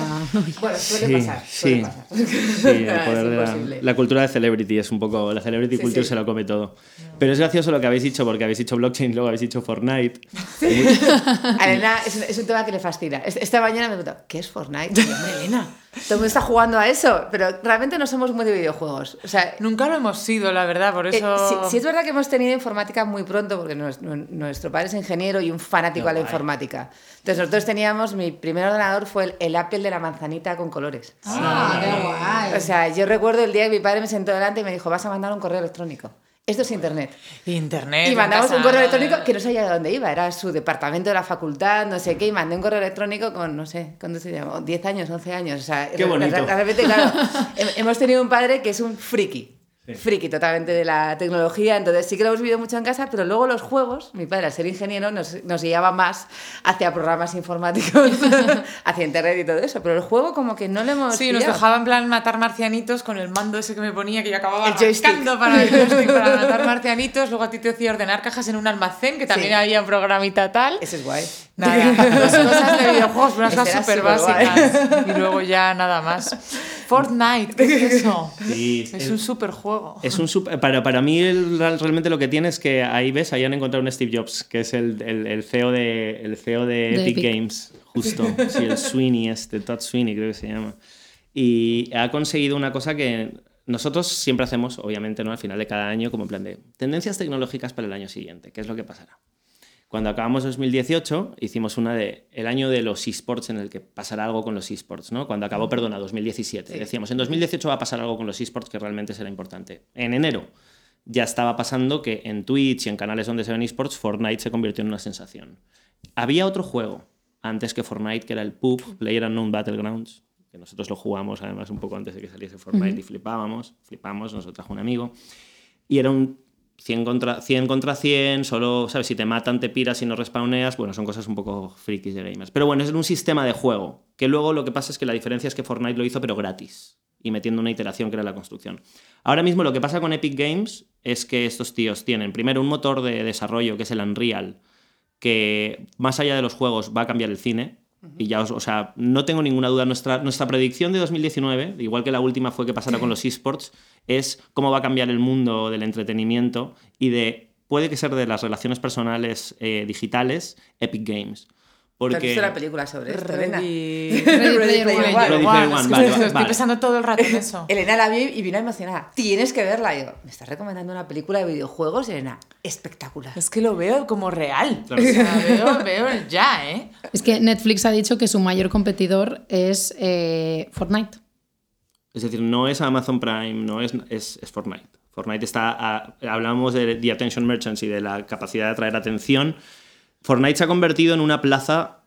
Bueno, suele Sí, pasar. Suele sí. pasar. Sí, el poder de la, cultura de celebrity es un poco. La celebrity Sí, culture sí. se lo come todo. Pero es gracioso lo que habéis dicho, porque habéis dicho blockchain, luego habéis dicho Fortnite. A <laughs> Elena es un, es un tema que le fascina. Es- Esta mañana me preguntó, ¿qué es Fortnite? Y yo, "Hombre, Elena, todo el mundo está jugando a eso, pero realmente no somos muy de videojuegos. O sea, Nunca lo hemos sido, la verdad, por eh, eso... sí, sí es verdad que hemos tenido informática muy pronto, porque nues- nu- nuestro, padre es ingeniero y un fanático Qué a la guay. informática. Entonces nosotros teníamos, mi primer ordenador fue el, el Apple de la manzanita con colores. Ah, qué guay. O sea, yo recuerdo el día que mi padre me sentó delante y me dijo, vas a mandar un correo electrónico. Esto es internet. Internet. Y mandamos un correo electrónico que no sabía de dónde iba, era su departamento de la facultad, no sé qué, y mandé un correo electrónico con, no sé, ¿cuándo se llama? 10 años, 11 años. O sea, Qué bonito. De repente, claro, <laughs> he- hemos tenido un padre que es un friki. Friki totalmente de la tecnología, entonces sí que lo hemos vivido mucho en casa, pero luego los juegos, mi padre al ser ingeniero nos, nos guiaba más hacia programas informáticos, <laughs> hacia internet y todo eso, pero el juego como que no le hemos Sí, nos dejaba en plan matar marcianitos con el mando ese que me ponía que yo acababa El joystick. para el <laughs> joystick para matar marcianitos. Luego a ti te decía ordenar cajas en un almacén, que también Sí. había un programita tal. Ese es guay. Nada, <laughs> dos cosas de <laughs> videojuegos, pero unas cosas súper básicas. Y luego ya nada más. Fortnite, ¿qué es eso? <laughs> Sí, Es es- un super juego. Es un super- para, para mí el- realmente lo que tiene es que ahí ves, ahí han encontrado un Steve Jobs, que es el, el, el CEO, de, el CEO de, De Epic, Epic. Games, justo. Sí, el Sweeney, este, Todd Sweeney creo que se llama. Y ha conseguido una cosa que nosotros siempre hacemos, obviamente, ¿no? al final de cada año, como en plan de tendencias tecnológicas para el año siguiente, ¿qué es lo que pasará? Cuando acabamos 2018, hicimos una de el año de los esports en el que pasará algo con los esports, ¿no? Cuando acabó, perdona, 2017. Sí. Decíamos, en 2018 va a pasar algo con los esports que realmente será importante. En enero ya estaba pasando que en Twitch y en canales donde se ven esports, Fortnite se convirtió en una sensación. Había otro juego antes que Fortnite, que era el PUB, Player Unknown Battlegrounds, que nosotros lo jugamos además un poco antes de que saliese Fortnite y flipábamos, flipamos, nos lo trajo un amigo. Y era un 100 contra 100, contra 100 solo, ¿sabes? Si te matan, te piras y no respawneas, bueno, son cosas un poco frikis de gamers. Pero bueno, es un sistema de juego, que luego lo que pasa es que la diferencia es que Fortnite lo hizo pero gratis y metiendo una iteración que era la construcción. Ahora mismo lo que pasa con Epic Games es que estos tíos tienen primero un motor de desarrollo que es el Unreal, que más allá de los juegos va a cambiar el cine. Y ya os, o sea, no tengo ninguna duda. Nuestra, nuestra predicción de 2019, igual que la última fue que pasara con los esports, es cómo va a cambiar el mundo del entretenimiento y de, puede que ser de las relaciones personales eh, digitales, Epic Games. ¿Te has Porque... visto la película sobre esto, Elena? Ready... <laughs> Ready One. One, vale, estoy vale. pensando todo el rato en eso. <laughs> Elena la vio y vino emocionada. Tienes que verla. Y yo, ¿me estás recomendando una película de videojuegos, Elena? Espectacular. Es que lo veo como real. Claro. O sea, veo, veo el ya, ¿eh? Es que Netflix ha dicho que su mayor competidor es eh, Fortnite. Es decir, no es Amazon Prime, no es, es, es Fortnite. Fortnite está, a- hablamos de The Attention Merchants y de la capacidad de atraer atención. Fortnite se ha convertido en una plaza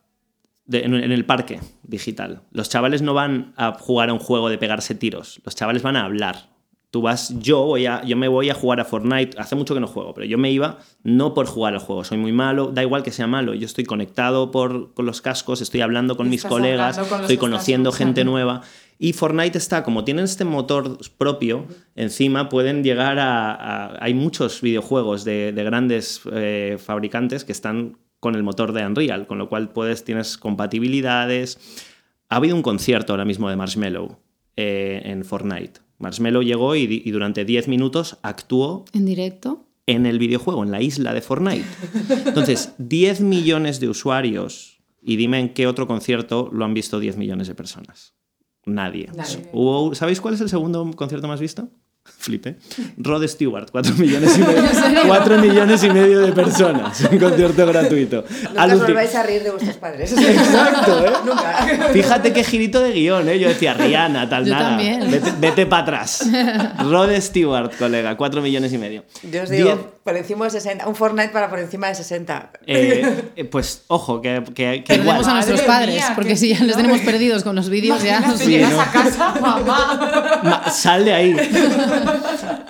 de- en, en el parque digital. Los chavales no van a jugar a un juego de pegarse tiros, los chavales van a hablar. Tú vas, yo, voy a, yo me voy a jugar a Fortnite, hace mucho que no juego, pero yo me iba no por jugar al juego, soy muy malo, da igual que sea malo, yo estoy conectado por, con los cascos, estoy hablando con mis colegas, con estoy conociendo gente nueva. Y Fortnite está, como tienen este motor propio, encima pueden llegar a... a- hay muchos videojuegos de, de grandes eh, fabricantes que están con el motor de Unreal, con lo cual puedes, tienes compatibilidades. Ha habido un concierto ahora mismo de Marshmello eh, en Fortnite. Marshmello llegó y, durante 10 minutos actuó En directo. en el videojuego, en la isla de Fortnite. Entonces, 10 millones de usuarios, y dime en qué otro concierto lo han visto 10 millones de personas. Nadie. Nadie. Hubo- ¿Sabéis cuál es el segundo concierto más visto? Flipe. Rod Stewart, 4 millones y medio, <laughs> 4 millones y medio de personas. Un concierto gratuito. Nunca os volváis a reír de vuestros padres. <laughs> Exacto, ¿eh? Nunca. Fíjate qué girito de guion, ¿eh? Yo decía, Rihanna, tal, Yo nada. también. Vete, para atrás. Rod Stewart, colega, 4 millones y medio. Yo os digo, Diez- por encima de 60. Un Fortnite para por encima de 60. Eh, <laughs> eh, pues ojo, que, que, que igual. a nuestros padres, mía, porque que si ya sí, los ¿no? tenemos perdidos con los vídeos, ya. Imagínate, Sí, llegas ¿no? a casa, mamá. <laughs> Ma- Sal de ahí.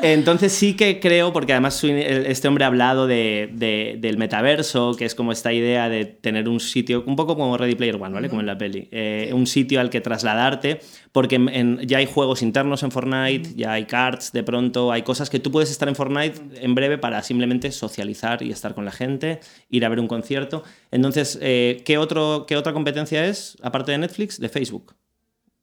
Entonces sí que creo, porque además este hombre ha hablado de, de- del metaverso, que es como esta idea de tener un sitio, un poco como Ready Player One, ¿vale? Como en la peli. Eh, Un sitio al que trasladarte, porque en- en- ya hay juegos internos en Fortnite, ya hay cards de pronto, hay cosas que tú puedes estar en Fortnite en breve para simplemente socializar y estar con la gente, ir a ver un concierto. Entonces, eh, ¿qué, otro, ¿qué otra competencia es, aparte de Netflix? De Facebook.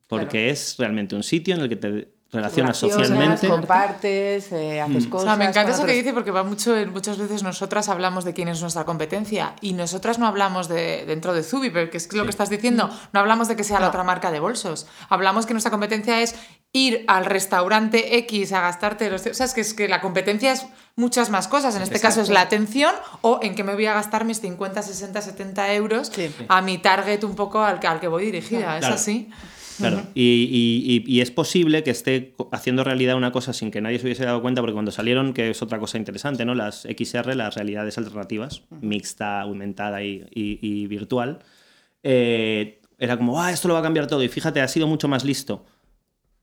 Porque es realmente un sitio en el que te relacionas socialmente. compartes, eh, haces Mm. cosas. O sea, me encanta eso que dice porque va mucho, en- muchas veces nosotras hablamos de quién es nuestra competencia y nosotras no hablamos de dentro de Zubi, porque es lo que estás diciendo, no hablamos de que sea la otra marca de bolsos, hablamos que nuestra competencia es ir al restaurante X a gastarte los... O sea, es que, es que la competencia es muchas más cosas, en este caso es la atención o en que me voy a gastar mis 50, 60, 70 euros Sí. a mi target un poco al que, al que voy dirigida, es Claro. así. Claro, y, y- y- y es posible que esté haciendo realidad una cosa sin que nadie se hubiese dado cuenta, porque cuando salieron, que es otra cosa interesante, ¿no? Las XR, las realidades alternativas, mixta, aumentada y, y- y virtual, eh, era como, ah, esto lo va a cambiar todo. Y fíjate, ha sido mucho más listo.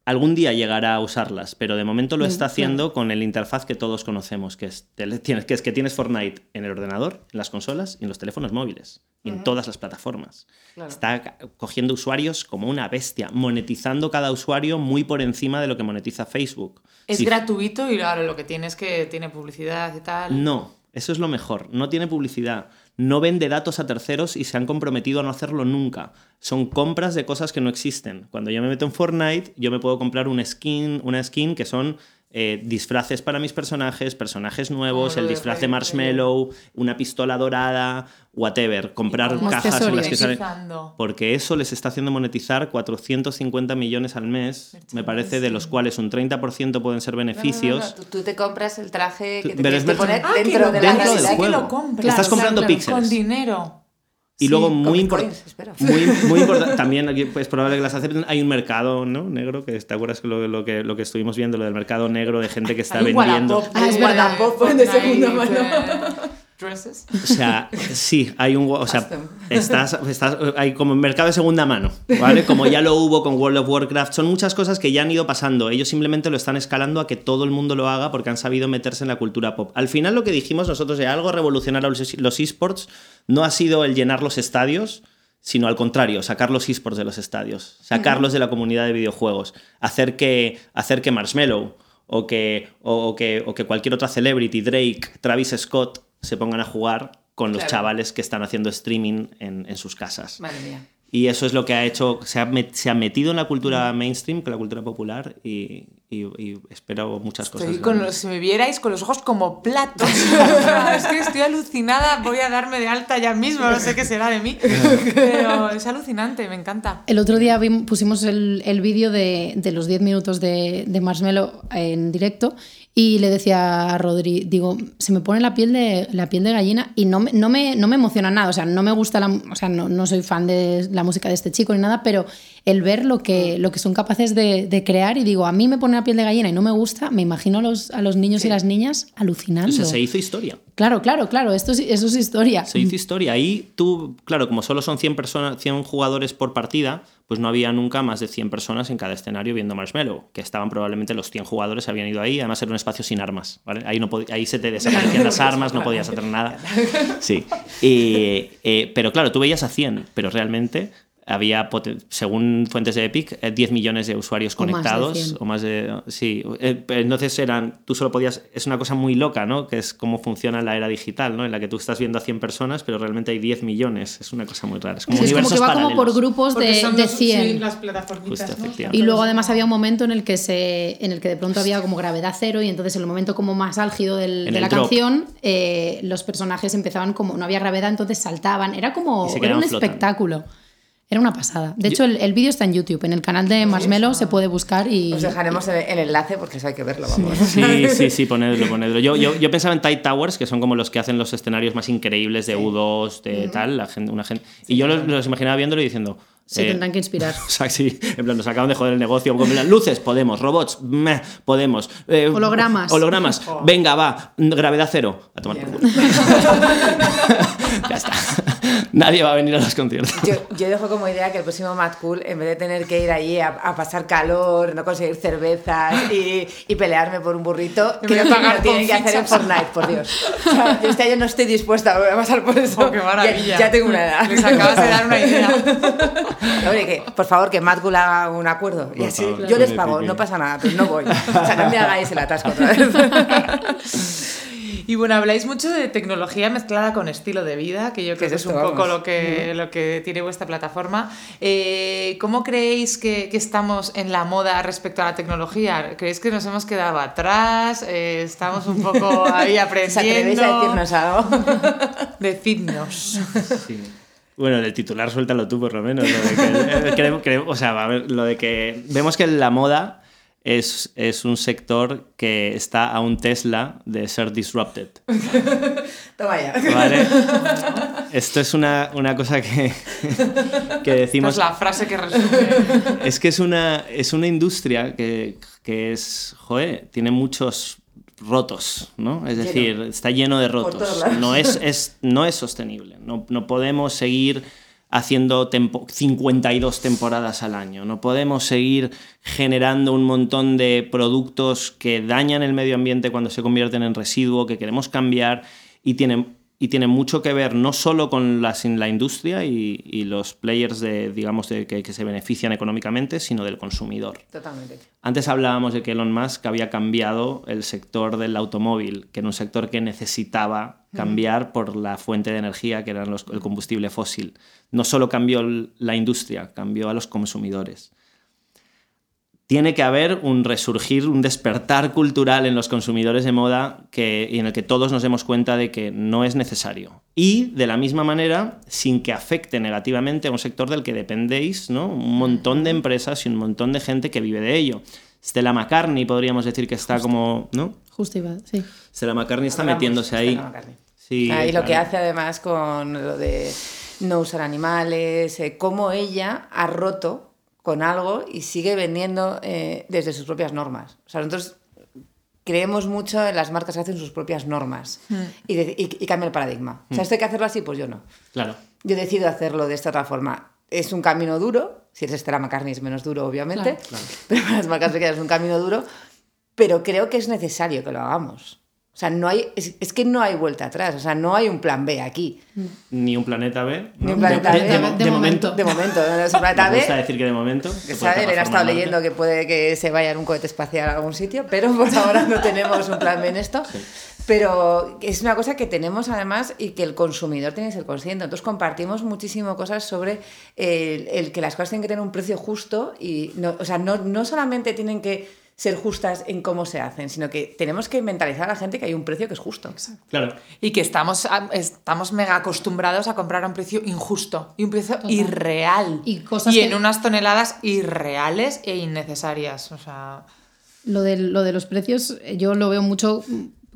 Algún día llegará a usarlas, pero de momento lo está haciendo con el interfaz que todos conocemos, que es, <laughs> tienes, que es que tienes Fortnite en el ordenador, en las consolas y en los teléfonos móviles, y en todas las plataformas. Claro. Está cogiendo usuarios como una bestia, monetizando cada usuario muy por encima de lo que monetiza Facebook. Es gratuito y ahora lo que tiene es que tiene publicidad y tal. No, eso es lo mejor. No tiene publicidad. No vende datos a terceros y se han comprometido a no hacerlo nunca. Son compras de cosas que no existen. Cuando yo me meto en Fortnite, yo me puedo comprar un skin, una skin que son eh, disfraces para mis personajes, personajes nuevos, el disfraz de Marshmallow, una pistola dorada, whatever. Comprar cajas en las que accesorios. sale. Monetizando. Porque eso les está haciendo monetizar 450 millones al mes, me parece, de los cuales un 30% pueden ser No, no, no, beneficios. no, Tú, tú te compras el traje que te que poner Ah, que dentro lo de la dentro del sí que lo juego. compras. Estás comprando claro, píxeles. Con dinero. Y Sí, luego muy importante, muy, muy <laughs> importante, también aquí es probable que las acepten, hay un mercado ¿no? negro, que te acuerdas que lo, lo que lo que estuvimos viendo, lo del mercado negro de gente que está vendiendo. Ah, es verdad. De segunda mano. Dresses. O sea, sí, hay un o sea, estás, estás hay como mercado de segunda mano, ¿vale? Como ya lo hubo con World of Warcraft, son muchas cosas que ya han ido pasando. Ellos simplemente lo están escalando a que todo el mundo lo haga porque han sabido meterse en la cultura pop. Al final lo que dijimos nosotros de algo revolucionar a los esports no ha sido el llenar los estadios, sino al contrario, sacar los esports de los estadios, sacarlos de la comunidad de videojuegos, hacer que, hacer que Marshmallow o que, o, o que, o que cualquier otra celebrity, Drake, Travis Scott, se pongan a jugar con los chavales que están haciendo streaming en, en sus casas. Madre mía. Y eso es lo que ha hecho, se ha, met- se ha metido en la cultura mainstream, con la cultura popular, y, y- y espero muchas cosas. Con los, si me vierais con los ojos como platos. <laughs> es que estoy alucinada. Voy a darme de alta ya mismo. No sé qué será de mí. <laughs> Pero es alucinante. Me encanta. El otro día pusimos el, el vídeo de, de los 10 minutos de, de Marshmello en directo y le decía a Rodri, digo, se me pone la piel de, la piel de gallina y no me, no, me, no me emociona nada, o sea, no me gusta la, o sea, no, no soy fan de la música de este chico ni nada, pero el ver lo que, lo que son capaces de, de crear y digo, a mí me pone la piel de gallina y no me gusta, me imagino a los, a los niños y las niñas alucinando. O sea, se hizo historia. Claro, claro, claro, esto es, eso es historia. Se hizo historia. Ahí tú, claro, como solo son 100, personas, 100 jugadores por partida, pues no había nunca más de 100 personas en cada escenario viendo Marshmallow, que estaban probablemente los 100 jugadores habían ido ahí, además era un espacio sin armas, ¿vale? Ahí, no ahí se te desaparecían las armas, no podías hacer nada. <laughs> Sí. Eh, pero claro, tú veías a 100, pero realmente había, según fuentes de Epic, 10 eh, millones de usuarios conectados. O más de. sí. Eh, entonces eran. Tú solo podías. Es una cosa muy loca, ¿no? Que es cómo funciona la era digital, ¿no? En la que tú estás viendo a 100 personas, pero realmente hay 10 millones. Es una cosa muy rara. Es como, es como que va como por grupos de, de 100. las plataformitas, ¿no? Y luego además había un momento en el que se en el que de pronto había como gravedad cero y entonces en el momento como más álgido del, de la canción eh, los personajes empezaban como no había gravedad entonces saltaban era como era un espectáculo era una pasada. De hecho, el, vídeo está en YouTube. En el canal de Marshmello se puede buscar y. Os dejaremos el, enlace porque eso hay que verlo, vamos. Sí, <laughs> sí, sí, ponedlo, ponedlo. Yo, yo, yo, pensaba en Tide Towers, que son como los que hacen los escenarios más increíbles de U2, de tal. La gente, una gente... y yo los, imaginaba viéndolo y diciendo. Se eh, tendrán que inspirar. <laughs> O sea, sí, en plan, nos acaban de joder el negocio. luces, podemos. Robots, meh, podemos. Eh, hologramas. Hologramas. Venga, va. Gravedad cero. A tomar por culo. <laughs> ya está. Nadie va a venir a los conciertos. Yo, yo, dejo como idea que el próximo Mad Cool, en vez de tener que ir allí a, a pasar calor, no conseguir cervezas y, y, pelearme por un burrito, <laughs> creo que lo tienen que hacer en Fortnite, por Dios. O sea, yo este año no estoy dispuesta a pasar por eso. Oh, qué maravilla. Ya, ya, tengo una edad. Les acabas de dar una idea. Hombre, que, por favor, que Mad Cool haga un acuerdo. Y así, yo les pago, no pasa nada, pero no voy. O sea, no me hagáis el atasco otra vez. <laughs> Y bueno, habláis mucho de tecnología mezclada con estilo de vida, que yo creo que es un poco lo que, lo que tiene vuestra plataforma. Eh, ¿Cómo creéis que, que, estamos en la moda respecto a la tecnología? ¿Creéis que nos hemos quedado atrás? Eh, ¿Estamos un poco ahí <laughs> aprendiendo? a decirnos algo? <laughs> Decidnos. Sí. Bueno, el titular suéltalo tú por lo menos. Lo de que, <laughs> o sea, a ver, lo de que vemos que la moda es, es, un sector que está a un Tesla de ser disrupted. <laughs> Toma ya. ¿Vale? <laughs> Esto es una, una cosa que, que decimos... Esta es la frase que resume. Es que es una, es una industria que, que es, joder, tiene muchos rotos, ¿no? Es decir, está lleno de rotos. No es, <laughs> es, no es sostenible. No, no podemos seguir haciendo 52 temporadas al año. No podemos seguir generando un montón de productos que dañan el medio ambiente cuando se convierten en residuo, que queremos cambiar y tienen y tiene mucho que ver no solo con la, la industria y, y, los players de, digamos, de, que, que, se benefician económicamente, sino del consumidor. Totalmente. Antes hablábamos de que Elon Musk había cambiado el sector del automóvil, que era un sector que necesitaba cambiar por la fuente de energía, que era el combustible fósil. No solo cambió la industria, cambió a los consumidores tiene que haber un resurgir, un despertar cultural en los consumidores de moda que, en el que todos nos demos cuenta de que no es necesario. Y de la misma manera, sin que afecte negativamente a un sector del que dependéis, ¿no? un montón de empresas y un montón de gente que vive de ello. Stella McCartney podríamos decir que está como... ¿no? Justo sí. Stella McCartney está metiéndose ahí. Sí, y lo que hace además con lo de no usar animales, eh, cómo ella ha roto con algo y sigue vendiendo eh, desde sus propias normas. O sea, nosotros creemos mucho en las marcas que hacen sus propias normas hmm. y, y, cambia el paradigma. O sea, hmm. esto hay que hacerlo así, pues yo no. Claro. Yo decido hacerlo de esta otra forma. Es un camino duro, si es Estela McCartney es menos duro, obviamente, <laughs> pero para las marcas pequeñas es un camino duro, pero creo que es necesario que lo hagamos. O sea, no hay, es, que no hay vuelta atrás, o sea, no hay un plan B aquí. Ni un planeta B. Ni un planeta B. De, momento. De momento, no es un planeta Me gusta decir que de momento. Él ha estado leyendo que puede que se vaya en un cohete espacial a algún sitio, pero pues ahora no tenemos un plan B en esto. Pero es una cosa que tenemos además y que el consumidor tiene que ser consciente. Entonces compartimos muchísimo cosas sobre el, el que las cosas tienen que tener un precio justo y, no, o sea, no, no solamente tienen que ser justas en cómo se hacen, sino que tenemos que mentalizar a la gente que hay un precio que es justo. Claro. Y que estamos, estamos mega acostumbrados a comprar a un precio injusto y un precio irreal. Y, cosas y en unas toneladas irreales e innecesarias. O sea... Lo de, lo de los precios, yo lo veo mucho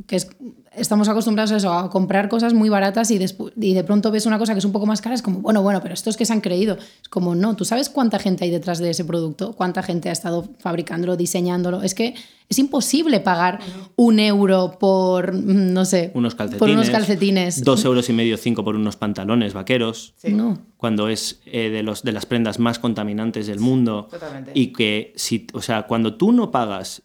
que es estamos acostumbrados a eso, a comprar cosas muy baratas y, y de pronto ves una cosa que es un poco más cara, es como, bueno, bueno, pero estos que se han creído. Es como, no, ¿tú sabes cuánta gente hay detrás de ese producto? ¿Cuánta gente ha estado fabricándolo, diseñándolo? Es que es imposible pagar un euro por, mm, no sé, Unos calcetines. por unos calcetines. Dos euros y medio, cinco por unos pantalones vaqueros. No. Cuando es eh, de, los, de las prendas más contaminantes del mundo. Totalmente. Y que, si, o sea, cuando tú no pagas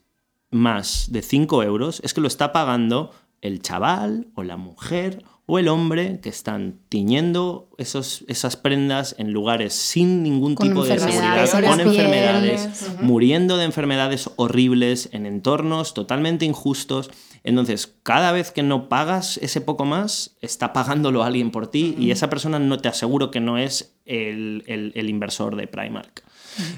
más de 5 euros, es que lo está pagando el chaval o la mujer o el hombre que están tiñendo esos, esas prendas en lugares sin ningún Con tipo de seguridad, con enfermedades, pieles. muriendo de enfermedades horribles en entornos totalmente injustos. Entonces, cada vez que no pagas ese poco más, está pagándolo alguien por ti y esa persona no te aseguro que no es el, el- el inversor de Primark.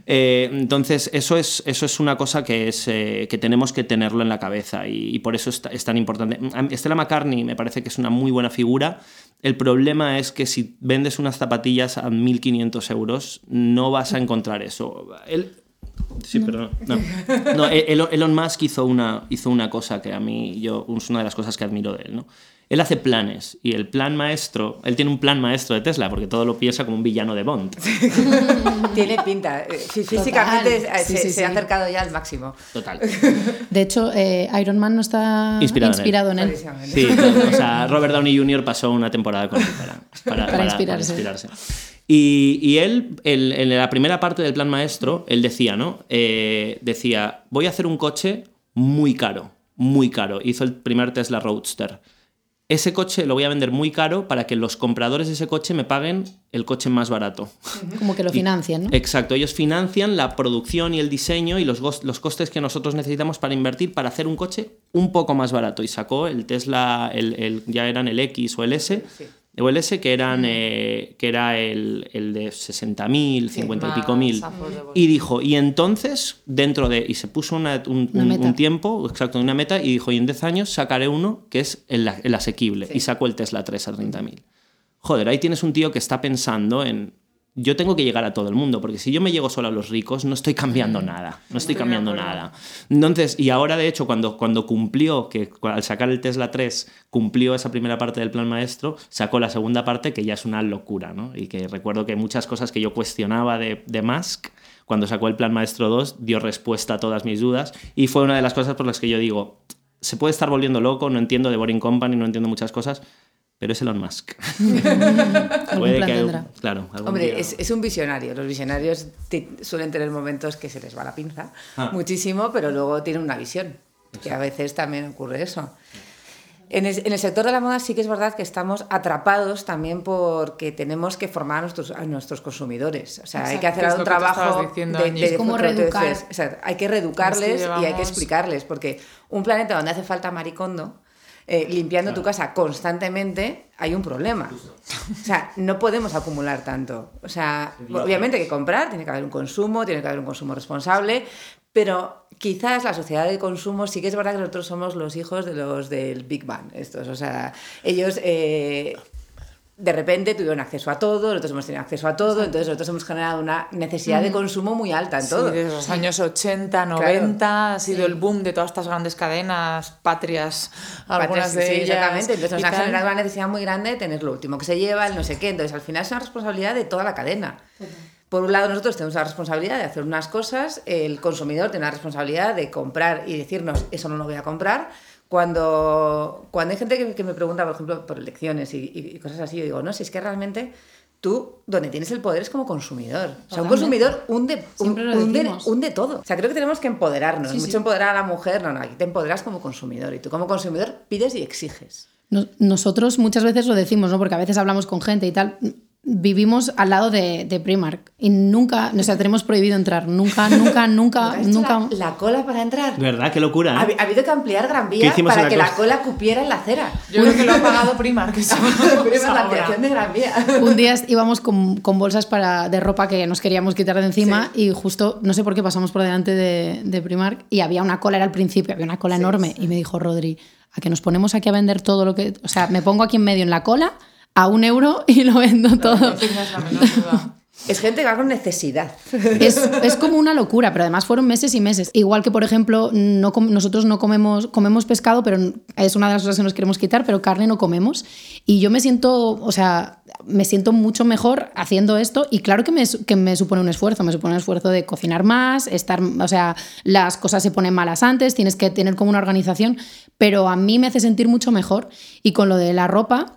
Eh, entonces, eso es, eso es una cosa que, es, eh, que tenemos que tenerlo en la cabeza y, y por eso es, ta- es tan importante. A mí- Stella McCartney me parece que es una muy buena figura. El problema es que si vendes unas zapatillas a 1.500 euros, no vas a encontrar eso. Él- Sí, perdón. No. No, E- Elon Elon Musk hizo una, hizo una cosa que a mí yo, es una de las cosas que admiro de él. ¿no? Él hace planes y el plan maestro, él tiene un plan maestro de Tesla porque todo lo piensa como un villano de Bond. <laughs> Tiene pinta. eh, fí- Físicamente eh, Sí, se, ha acercado ya al máximo. Total. <laughs> De hecho, eh, Iron Man no está Inspirado inspirado, en él. en él. No, o sea, <laughs> Robert Downey Jr. pasó una temporada con él para, para- para- inspirarse. para inspirarse. Y, y él, en la primera parte del plan maestro, él decía, ¿no? Eh, decía, voy a hacer un coche muy caro, muy caro. Hizo el primer Tesla Roadster. Ese coche lo voy a vender muy caro para que los compradores de ese coche me paguen el coche más barato. Como que lo financian, ¿no? Exacto, ellos financian la producción y el diseño y los, los costes que nosotros necesitamos para invertir para hacer un coche un poco más barato. Y sacó el Tesla, el, el- ya eran el X o el S, Sí. O el S que, eran, eh, que era el, el de 60.000, 50 y pico mil. Y dijo, y entonces, dentro de. Y se puso una- un, Una un- un tiempo, exacto, una meta, y dijo, y en 10 años sacaré uno que es el, el asequible. Sí. Y sacó el Tesla 3 a 30.000. Joder, ahí tienes un tío que está pensando en. Yo tengo que llegar a todo el mundo, porque si yo me llego solo a los ricos, no estoy cambiando nada. No estoy cambiando nada. Entonces, y ahora de hecho, cuando, cuando cumplió, que al sacar el Tesla 3, cumplió esa primera parte del plan maestro, sacó la segunda parte, que ya es una locura, ¿no? Y que recuerdo que muchas cosas que yo cuestionaba de, de Musk, cuando sacó el plan maestro 2, dio respuesta a todas mis dudas. Y fue una de las cosas por las que yo digo, se puede estar volviendo loco, no entiendo de Boring Company, no entiendo muchas cosas, pero es Elon Musk. <laughs> Puede plan que- tendrá. Claro, algún Hombre, día- es, es un visionario. Los visionarios suelen tener momentos que se les va la pinza Ah. muchísimo, pero luego tienen una visión. Que a veces también ocurre eso. En el, en el sector de la moda sí que es verdad que estamos atrapados también porque tenemos que formar a nuestros, a nuestros consumidores. O sea, hay que Exacto, hacer un que trabajo diciendo, de, de- Es como que reeducar. O sea, hay que reeducarles y hay que llevamos- explicarles, porque un planeta donde hace falta maricondo, eh, limpiando tu casa constantemente, hay un problema. O sea, no podemos acumular tanto. O sea, obviamente hay que comprar, tiene que haber un consumo, tiene que haber un consumo responsable, pero quizás la sociedad de consumo sí que es verdad que nosotros somos los hijos de los del Big Bang, estos. O sea, ellos... eh, de repente tuvieron acceso a todo, nosotros hemos tenido acceso a todo, entonces nosotros hemos generado una necesidad de consumo muy alta en Sí, todo. desde los años 80, Claro. 90 ha sido Sí. el boom de todas estas grandes cadenas, patrias, algunas Patrias, de sí, ellas. Exactamente, entonces nos ha generado una necesidad muy grande de tener lo último que se lleva, el no sé qué. Entonces al final es una responsabilidad de toda la cadena. Por un lado nosotros tenemos la responsabilidad de hacer unas cosas, el consumidor tiene la responsabilidad de comprar y decirnos eso no lo voy a comprar. Cuando, cuando hay gente que, que me pregunta, por ejemplo, por elecciones y, cosas así, yo digo, no, si es que realmente tú donde tienes el poder es como consumidor. O sea, un consumidor hunde, un- hunde, todo. O sea, creo que tenemos que empoderarnos. Sí, Mucho sí. empoderar a la mujer, no, no, aquí te empoderas como consumidor. Y tú como consumidor pides y exiges. Nos- Nosotros muchas veces lo decimos, ¿no? Porque a veces hablamos con gente y tal. Vivimos al lado de, de Primark y nunca, o sea, tenemos prohibido entrar. Nunca, nunca, <laughs> nunca, ¿Has hecho nunca. La, la cola para entrar. ¿Verdad? Qué locura. Ha, ¿eh? ha habido que ampliar Gran ¿Qué Vía para la que la cola cupiera en la acera. Yo creo que lo ha <laughs> pagado Primark. que ampliación de Gran Vía. Un día íbamos con, con bolsas para, de ropa que nos queríamos quitar de encima y justo, no sé por qué, pasamos por delante de, de Primark y había una cola, era al principio, había una cola Sí, enorme y me dijo Rodri, a que nos ponemos aquí a vender todo lo que... O sea, me pongo aquí en medio en la cola a un euro y lo vendo todo. No. <laughs> Es gente que va con necesidad. Es, es como una locura, pero además fueron meses y meses. Igual que, por ejemplo, no com- nosotros no comemos, comemos pescado, pero es una de las cosas que nos queremos quitar, pero carne no comemos. Y yo me siento, o sea, me siento mucho mejor haciendo esto y claro que me, que me supone un esfuerzo, me supone un esfuerzo de cocinar más, estar, o sea, las cosas se ponen malas antes, tienes que tener como una organización, pero a mí me hace sentir mucho mejor. Y con lo de la ropa,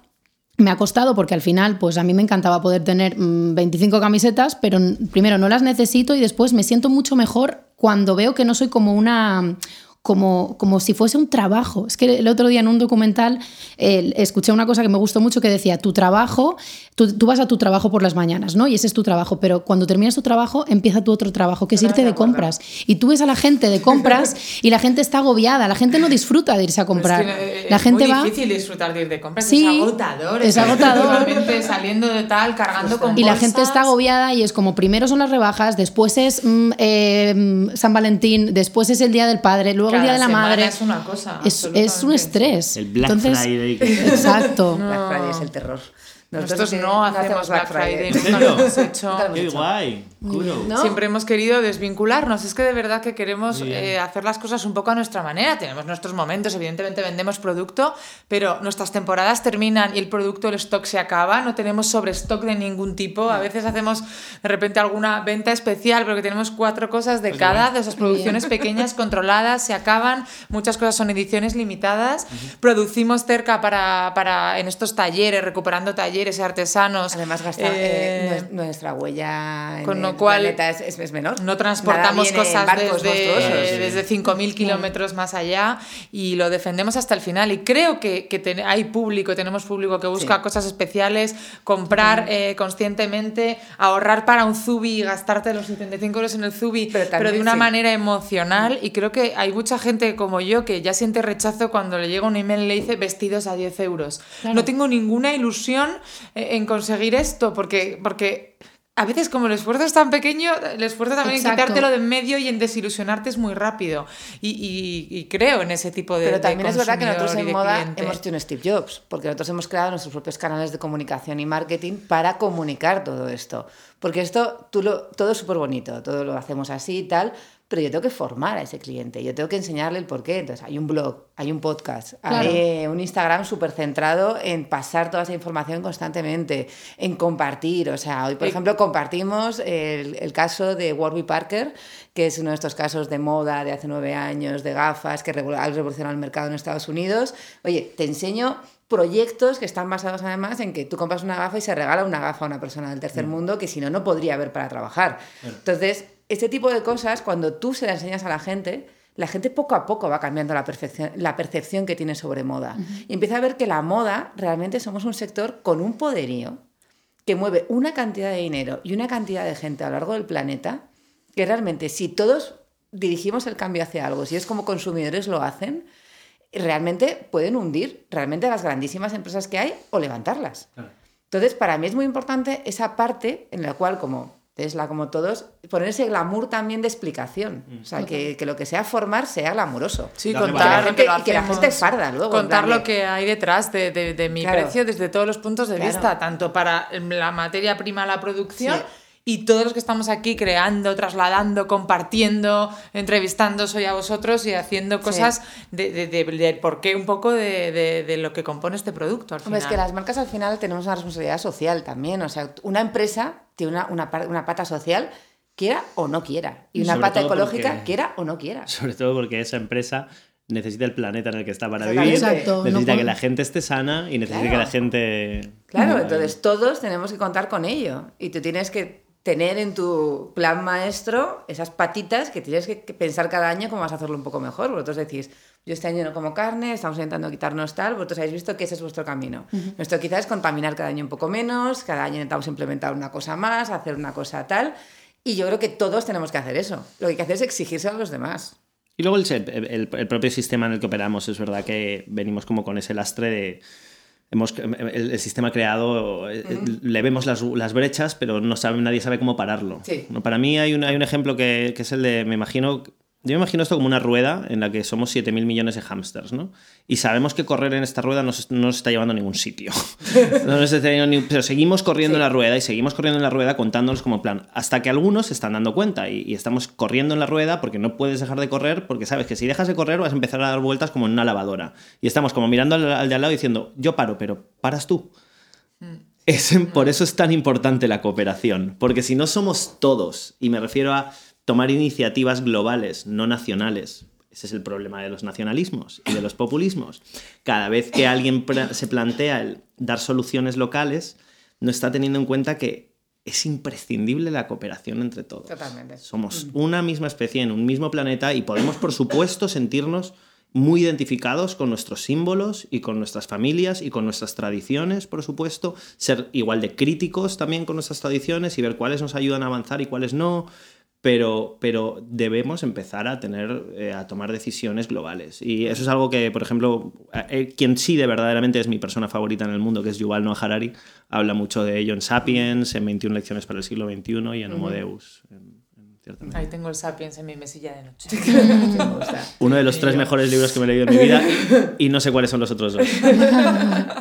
me ha costado porque al final, pues a mí me encantaba poder tener mm, 25 camisetas, pero primero no las necesito y después me siento mucho mejor cuando veo que no soy como una... Como, como si fuese un trabajo. Es que el otro día en un documental eh, escuché una cosa que me gustó mucho que decía, tu trabajo, tú, tú vas a tu trabajo por las mañanas, ¿no? Y ese es tu trabajo, pero cuando terminas tu trabajo empieza tu otro trabajo, que es irte de compras. Y tú ves a la gente de compras y la gente está agobiada, la gente no disfruta de irse a comprar. Es que, eh, la es gente muy va... difícil disfrutar de ir de compras. Sí, es agotador. es agotador. saliendo de tal, cargando con Y la gente está agobiada y es como primero son las rebajas, después es mm, eh, mm, San Valentín, después es el Día del Padre, luego el Cada Día de la Madre. Es una cosa. Es, es un estrés. El Black Entonces, Friday. Exacto. Black Friday es el terror. Nosotros que no hacemos Black Friday, nunca lo hemos hecho. Nunca lo hemos Qué guay. Kudos. ¿No? Siempre hemos querido desvincularnos. Es que de verdad que queremos bien. eh, hacer las cosas un poco a nuestra manera. Tenemos nuestros momentos, evidentemente vendemos producto, pero nuestras temporadas terminan y el producto, el stock se acaba. No tenemos sobrestock de ningún tipo. A veces hacemos de repente alguna venta especial, pero que tenemos cuatro cosas de cada, de esas producciones pequeñas, controladas, se acaban. Muchas cosas son ediciones limitadas. Producimos cerca para, para en estos talleres, recuperando talleres y artesanos. Además, gasta, Eh, eh, nues- nuestra huella en con lo el cual, planeta es, es- es menor. No transportamos en cosas desde, desde 5.000 kilómetros más allá y lo defendemos hasta el final. Y creo que, que ten- hay público, tenemos público que busca Sí. cosas especiales, comprar eh, conscientemente, ahorrar para un Zubi y gastarte los 75 euros en el Zubi, Pero pero, también de una sí. manera emocional. Y creo que hay mucha gente como yo que ya siente rechazo cuando le llega un email y le dice vestidos a 10 euros. Claro. No tengo ninguna ilusión en conseguir esto porque... porque a veces como el esfuerzo es tan pequeño, el esfuerzo también en Exacto. quitártelo de en medio y en desilusionarte es muy rápido. Y, y- y creo en ese tipo de Pero de también es verdad que nosotros en de moda cliente. hemos hecho un Steve Jobs, porque nosotros hemos creado nuestros propios canales de comunicación y marketing para comunicar todo esto. Porque esto tú lo, todo es súper bonito, todo lo hacemos así y tal, pero yo tengo que formar a ese cliente, yo tengo que enseñarle el porqué. Entonces hay un blog, hay un podcast, Claro. hay un Instagram súper centrado en pasar toda esa información constantemente, en compartir. O sea, hoy, por Eh, ejemplo, compartimos el, el caso de Warby Parker, que es uno de estos casos de moda de hace nueve años, de gafas, que ha revolucionado el mercado en Estados Unidos. Oye, te enseño proyectos que están basados además en que tú compras una gafa y se regala una gafa a una persona del tercer mundo que si no, no podría haber para trabajar. Entonces, este tipo de cosas, cuando tú se las enseñas a la gente, la gente poco a poco va cambiando la, perfección, la percepción que tiene sobre moda. Y empieza a ver que la moda realmente somos un sector con un poderío que mueve una cantidad de dinero y una cantidad de gente a lo largo del planeta que realmente si todos dirigimos el cambio hacia algo, si es como consumidores lo hacen, realmente pueden hundir realmente a las grandísimas empresas que hay o levantarlas. Entonces, para mí es muy importante esa parte en la cual, como Tesla, como todos, poner ese glamour también de explicación. O sea, que, que lo que sea formar sea glamuroso. Sí, contar lo que lo Y que la gente farda luego, Contar lo que hay detrás de, de- de mi Claro. precio desde todos los puntos de Claro. vista, tanto para la materia prima, la producción. Sí. Y todos los que estamos aquí creando, trasladando, compartiendo, entrevistando hoy a vosotros y haciendo cosas de, de, de- del porqué un poco de, de- de lo que compone este producto. Al Hombre, es que las marcas al final tenemos una responsabilidad social también. O sea, una empresa tiene una, una, una pata social, quiera o no quiera. Y una Sobre pata ecológica, porque- quiera o no quiera. Sobre todo porque esa empresa necesita el planeta en el que está para vivir. Exacto, necesita que la gente esté sana y necesita Claro. que la gente... Claro, entonces todos tenemos que contar con ello. Y tú tienes que tener en tu plan maestro esas patitas que tienes que que pensar cada año cómo vas a hacerlo un poco mejor. Vosotros decís, yo este año no como carne, estamos intentando quitarnos tal, vosotros habéis visto que ese es vuestro camino. Nuestro quizás es contaminar cada año un poco menos, cada año intentamos implementar una cosa más, hacer una cosa tal. Y yo creo que todos tenemos que hacer eso. Lo que hay que hacer es exigirse a los demás. Y luego el, el- el propio sistema en el que operamos, es verdad que venimos como con ese lastre de... Hemos, el, el sistema creado, eh, le vemos las, las brechas, pero no sabe, nadie sabe cómo pararlo. Sí. ¿no? Para mí hay un, hay un ejemplo que, que es el de, me imagino, yo me imagino esto como una rueda en la que somos 7.000 millones de hámsters, ¿no? Y sabemos que correr en esta rueda no, no nos está llevando a ningún sitio. <laughs> no nos está llevando ni... Pero seguimos corriendo en la rueda y seguimos corriendo en la rueda contándonos como plan. Hasta que algunos se están dando cuenta y, y, estamos corriendo en la rueda porque no puedes dejar de correr porque sabes que si dejas de correr vas a empezar a dar vueltas como en una lavadora. Y estamos como mirando al, al de al lado diciendo, yo paro, pero paras tú. Es, por eso es tan importante la cooperación. Porque si no somos todos, y me refiero a tomar iniciativas globales, no nacionales. Ese es el problema de los nacionalismos y de los populismos. Cada vez que alguien se plantea el dar soluciones locales, no está teniendo en cuenta que es imprescindible la cooperación entre todos. Totalmente. Somos una misma especie en un mismo planeta y podemos, por supuesto, sentirnos muy identificados con nuestros símbolos y con nuestras familias y con nuestras tradiciones, por supuesto, ser igual de críticos también con nuestras tradiciones y ver cuáles nos ayudan a avanzar y cuáles no, pero, pero debemos empezar a tener, eh, a tomar decisiones globales. Y eso es algo que, por ejemplo, eh, quien sí de verdaderamente es mi persona favorita en el mundo, que es Yuval Noah Harari, habla mucho de ello en Sapiens, en 21 lecciones para el siglo XXI y en Homo Deus. En, en Ahí tengo el Sapiens en mi mesilla de noche. <laughs> Uno de los tres mejores libros que me he leído en mi vida y no sé cuáles son los otros dos. <laughs>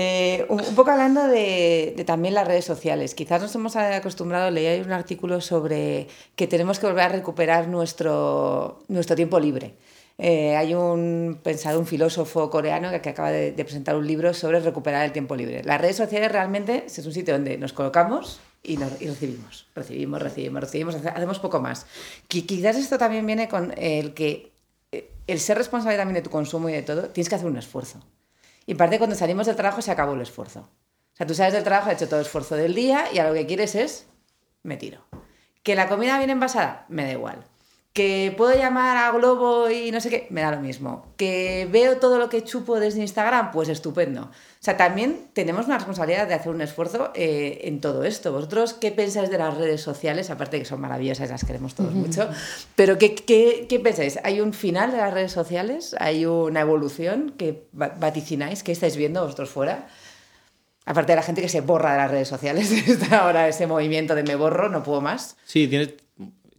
Eh, un, poco hablando de, de, también las redes sociales, quizás nos hemos acostumbrado, leí un artículo sobre que tenemos que volver a recuperar nuestro, nuestro tiempo libre. Eh, hay un pensado, un filósofo coreano que, acaba de, presentar un libro sobre recuperar el tiempo libre. Las redes sociales realmente es un sitio donde nos colocamos y, recibimos, recibimos, recibimos, recibimos, hacemos poco más. Quizás esto también viene con el que eh, el ser responsable también de tu consumo y de todo, tienes que hacer un esfuerzo. Y parte cuando salimos del trabajo se acabó el esfuerzo. O sea, tú sales del trabajo, has hecho todo el esfuerzo del día y a lo que quieres es, me tiro. Que la comida viene envasada, me da igual. Que puedo llamar a Globo y no sé qué, me da lo mismo. Que veo todo lo que chupo desde Instagram, pues estupendo. O sea, también tenemos una responsabilidad de hacer un esfuerzo eh, en todo esto. ¿Vosotros qué pensáis de las redes sociales? Aparte que son maravillosas, las queremos todos mucho. Pero ¿qué, qué, qué pensáis? ¿Hay un final de las redes sociales? ¿Hay una evolución que vaticináis? ¿Qué estáis viendo vosotros fuera? Aparte de la gente que se borra de las redes sociales, <laughs> está ahora ese movimiento de me borro, no puedo más. Sí, tienes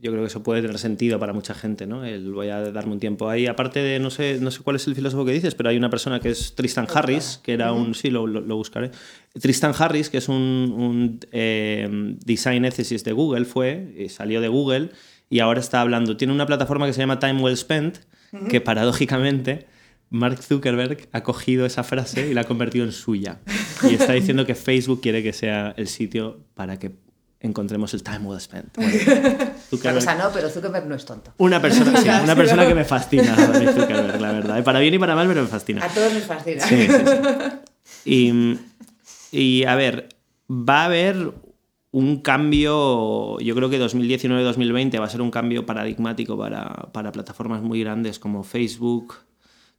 yo creo que eso puede tener sentido para mucha gente, ¿no? El voy a darme un tiempo ahí. Aparte de, no sé, no sé cuál es el filósofo que dices, pero hay una persona que es Tristan Harris, que era un, sí, lo, lo, lo buscaré. Tristan Harris, que es un, un eh, design ethicist de Google, fue, salió de Google y ahora está hablando, tiene una plataforma que se llama Time Well Spent, que paradójicamente Mark Zuckerberg ha cogido esa frase y la ha convertido en suya. Y está diciendo que Facebook quiere que sea el sitio para que encontremos el time well spent. <laughs> Bueno, o sea, no, pero Zuckerberg no es tonto. Una persona, sí, <laughs> una persona que me fascina, <laughs> Zuckerberg, la verdad. Para bien y para mal, pero me fascina. A todos nos fascina. Sí, sí, sí. Y, y a ver, va a haber un cambio, yo creo que 2019-2020 va a ser un cambio paradigmático para, para plataformas muy grandes como Facebook,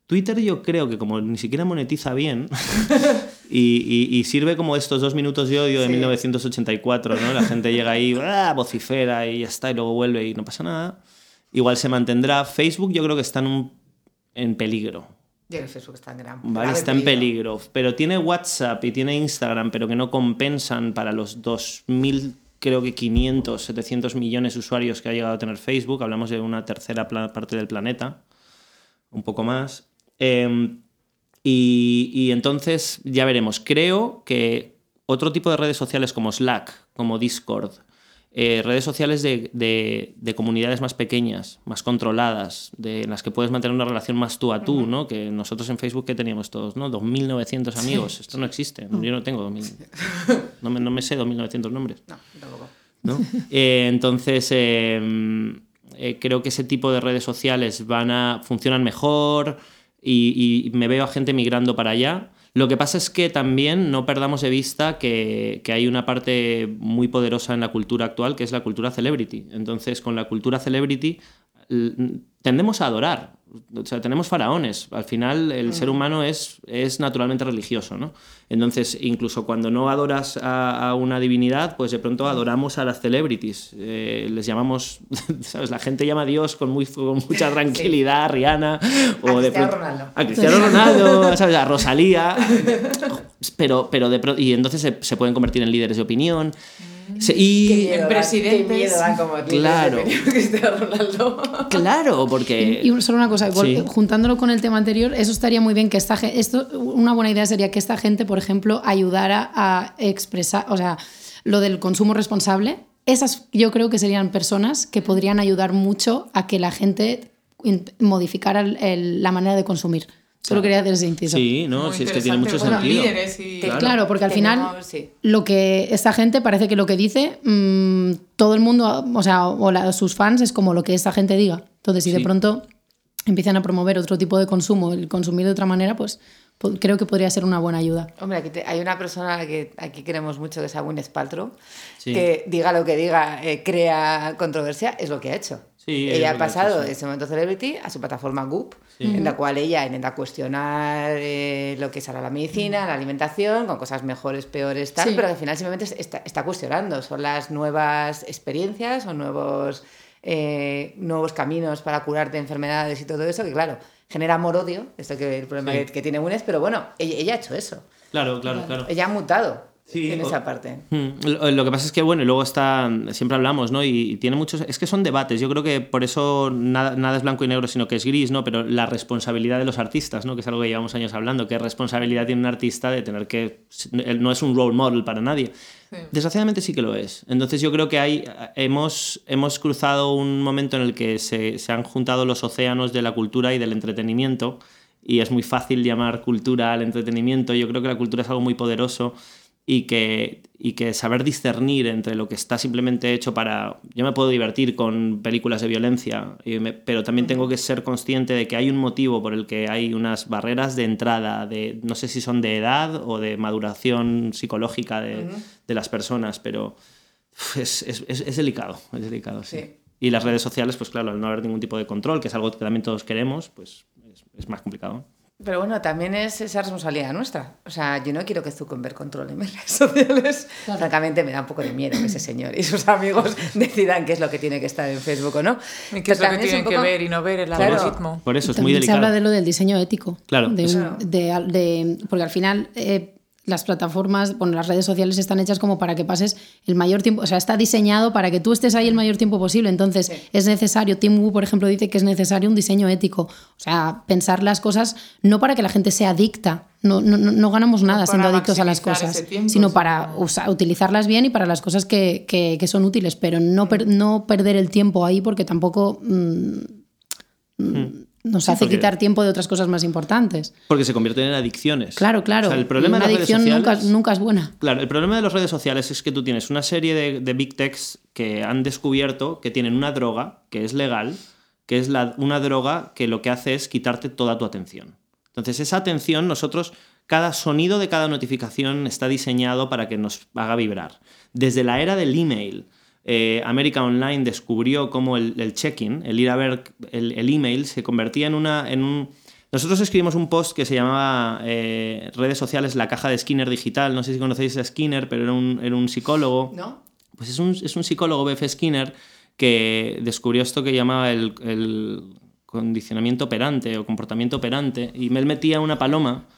Twitter yo creo que como ni siquiera monetiza bien y, y, y, sirve como estos dos minutos de odio de sí. 1984, ¿no? La gente llega ahí, <laughs> ¡ah! vocifera y ya está, y luego vuelve y no pasa nada. Igual se mantendrá. Facebook yo creo que está en, un, en peligro. Yo Facebook está en gran vale, está en peligro. Pero tiene WhatsApp y tiene Instagram, pero que no compensan para los 2.000 creo que 500, 700 millones de usuarios que ha llegado a tener Facebook. Hablamos de una tercera parte del planeta, un poco más. Eh, y, y, entonces ya veremos. Creo que otro tipo de redes sociales como Slack, como Discord, eh, redes sociales de, de, de, comunidades más pequeñas, más controladas, de, en las que puedes mantener una relación más tú a tú. ¿no? Que nosotros en Facebook, ¿qué teníamos todos? ¿no? 2.900 amigos. Sí. Esto no existe. Yo no tengo 2.000. No me, no me sé 2.900 nombres. No, tampoco. ¿No? Eh, entonces... Eh, creo que ese tipo de redes sociales van a funcionan mejor, y, me veo a gente migrando para allá. Lo que pasa es que también no perdamos de vista que, que, hay una parte muy poderosa en la cultura actual, que es la cultura celebrity. Entonces, con la cultura celebrity tendemos a adorar. O sea, tenemos faraones. Al final, el mm. ser humano es, es naturalmente religioso, ¿no? Entonces, incluso cuando no adoras a, a una divinidad, pues de pronto adoramos a las celebrities. Eh, les llamamos, <laughs> ¿sabes? La gente llama a Dios con, muy, con mucha <laughs> tranquilidad, sí. Rihanna. O a de Cristiano Ronaldo. A Cristiano Ronaldo, <laughs> ¿sabes? A Rosalía. Pero, pero de, y entonces se, se, pueden convertir en líderes de opinión. Sí, y... Qué miedo, presidentes. qué como Claro. <laughs> Ronaldo. Claro, porque... Y, y solo una cosa, Sí. juntándolo con el tema anterior, eso estaría muy bien que esta gente, esto, una buena idea sería que esta gente, por ejemplo, ayudara a expresar, o sea, lo del consumo responsable. Esas yo creo que serían personas que podrían ayudar mucho a que la gente modificara el- el- la manera de consumir. Solo quería hacer ese inciso. Sí, no, Muy si es que tiene mucho. Bueno, sentido. líderes y- Claro. Claro, porque al final sí. lo que esta gente parece que lo que dice mm, todo el mundo, o sea, o la- sus fans es como lo que esta gente diga. Entonces, si de Sí. pronto empiezan a promover otro tipo de consumo, el consumir de otra manera, pues po- creo que podría ser una buena ayuda. Hombre, aquí te- hay una persona a la que aquí queremos mucho, que es a Gwyneth Paltrow, Sí. que diga lo que diga, eh, crea controversia, es lo que ha hecho. Sí, ella ha pasado hecho, sí. de ese momento celebrity a su plataforma Goop, en la cual ella intenta cuestionar eh, lo que es ahora la medicina, la alimentación, con cosas mejores, peores, tal, Sí. pero que al final simplemente está, está cuestionando. Son las nuevas experiencias o nuevos, eh, nuevos caminos para curarte enfermedades y todo eso, que claro, genera amor-odio, esto que el problema Sí. que, que tiene Gwyneth, pero bueno, ella, ella ha hecho eso. Claro, claro, claro. Ella ha mutado Sí, en o- esa parte. Hmm, Lo, lo que pasa es que, bueno, y luego está, siempre hablamos, ¿no? Y, y tiene muchos, es que son debates, yo creo que por eso nada, nada es blanco y negro, sino que es gris, ¿no? Pero la responsabilidad de los artistas, ¿no? Que es algo que llevamos años hablando, qué responsabilidad tiene un artista de tener que, él no es un role model para nadie. Desgraciadamente sí que lo es. Entonces yo creo que hay, hemos, hemos cruzado un momento en el que se, se han juntado los océanos de la cultura y del entretenimiento y es muy fácil llamar cultura al entretenimiento. Yo creo que la cultura es algo muy poderoso y que, y que saber discernir entre lo que está simplemente hecho para... Yo me puedo divertir con películas de violencia, me- pero también tengo que ser consciente de que hay un motivo por el que hay unas barreras de entrada, de, no sé si son de edad o de maduración psicológica de, de las personas, pero es, es- es- es delicado, es delicado, sí. Sí. Y las redes sociales, pues claro, al no haber ningún tipo de control, que es algo que también todos queremos, pues es, es más complicado. Pero bueno, también es esa responsabilidad nuestra. O sea, yo no quiero que Zuckerberg controle mis <laughs> redes sociales. Francamente, me da un poco de miedo que ese señor y sus amigos <laughs> decidan qué es lo que tiene que estar en Facebook o no. Y qué es Pero lo que tienen que ver y no ver el Claro. algoritmo. Por eso es muy También se delicado. habla de lo del diseño ético. Claro. De un- Claro. de- de- porque al final eh, las plataformas, bueno, las redes sociales están hechas como para que pases el mayor tiempo, o sea, está diseñado para que tú estés ahí el mayor tiempo posible. Entonces, Sí. es necesario, Tim Wu, por ejemplo, dice que es necesario un diseño ético. O sea, pensar las cosas no para que la gente sea adicta. No, no, no- no ganamos nada siendo adictos a las cosas, tiempo, sino para utilizarlas bien y para las cosas que, que- que son útiles, pero no, per- no perder el tiempo ahí porque tampoco mm, mm, nos hace porque- quitar tiempo de otras cosas más importantes. Porque se convierten en adicciones. Claro, claro. O sea, el problema una de las redes adicción nunca, sociales- nunca es buena. Claro, el problema de las redes sociales es que tú tienes una serie de, de big techs que han descubierto que tienen una droga que es legal, que es la- una droga que lo que hace es quitarte toda tu atención. Entonces, esa atención, nosotros, cada sonido de cada notificación está diseñado para que nos haga vibrar. Desde la era del email, eh, América Online descubrió cómo el, el check-in, el ir a ver el, el email, se convertía en, una, en un... Nosotros escribimos un post que se llamaba eh, Redes sociales, la caja de Skinner digital. No sé si conocéis a Skinner, pero era un, era un psicólogo. ¿No? Pues es un, es un psicólogo, B.F. Skinner, que descubrió esto que llamaba el, el condicionamiento operante o comportamiento operante. Y él metía una paloma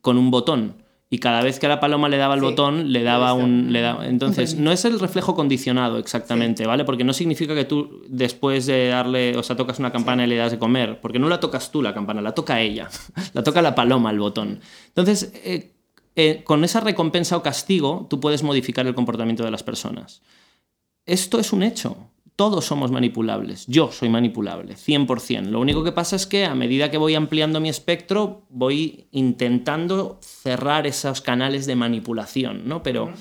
con un botón. Y cada vez que a la paloma le daba el Sí, botón, le daba un. Le daba- entonces, no es el reflejo condicionado exactamente, ¿vale? Porque no significa que tú después de darle, o sea, tocas una campana y le das de comer, porque no la tocas tú la campana, la toca ella, <laughs> la toca la paloma el botón. Entonces, eh, eh, con esa recompensa o castigo, tú puedes modificar el comportamiento de las personas. Esto es un hecho. Todos somos manipulables. Yo soy manipulable, 100%. Lo único que pasa es que a medida que voy ampliando mi espectro, voy intentando cerrar esos canales de manipulación, ¿no? Pero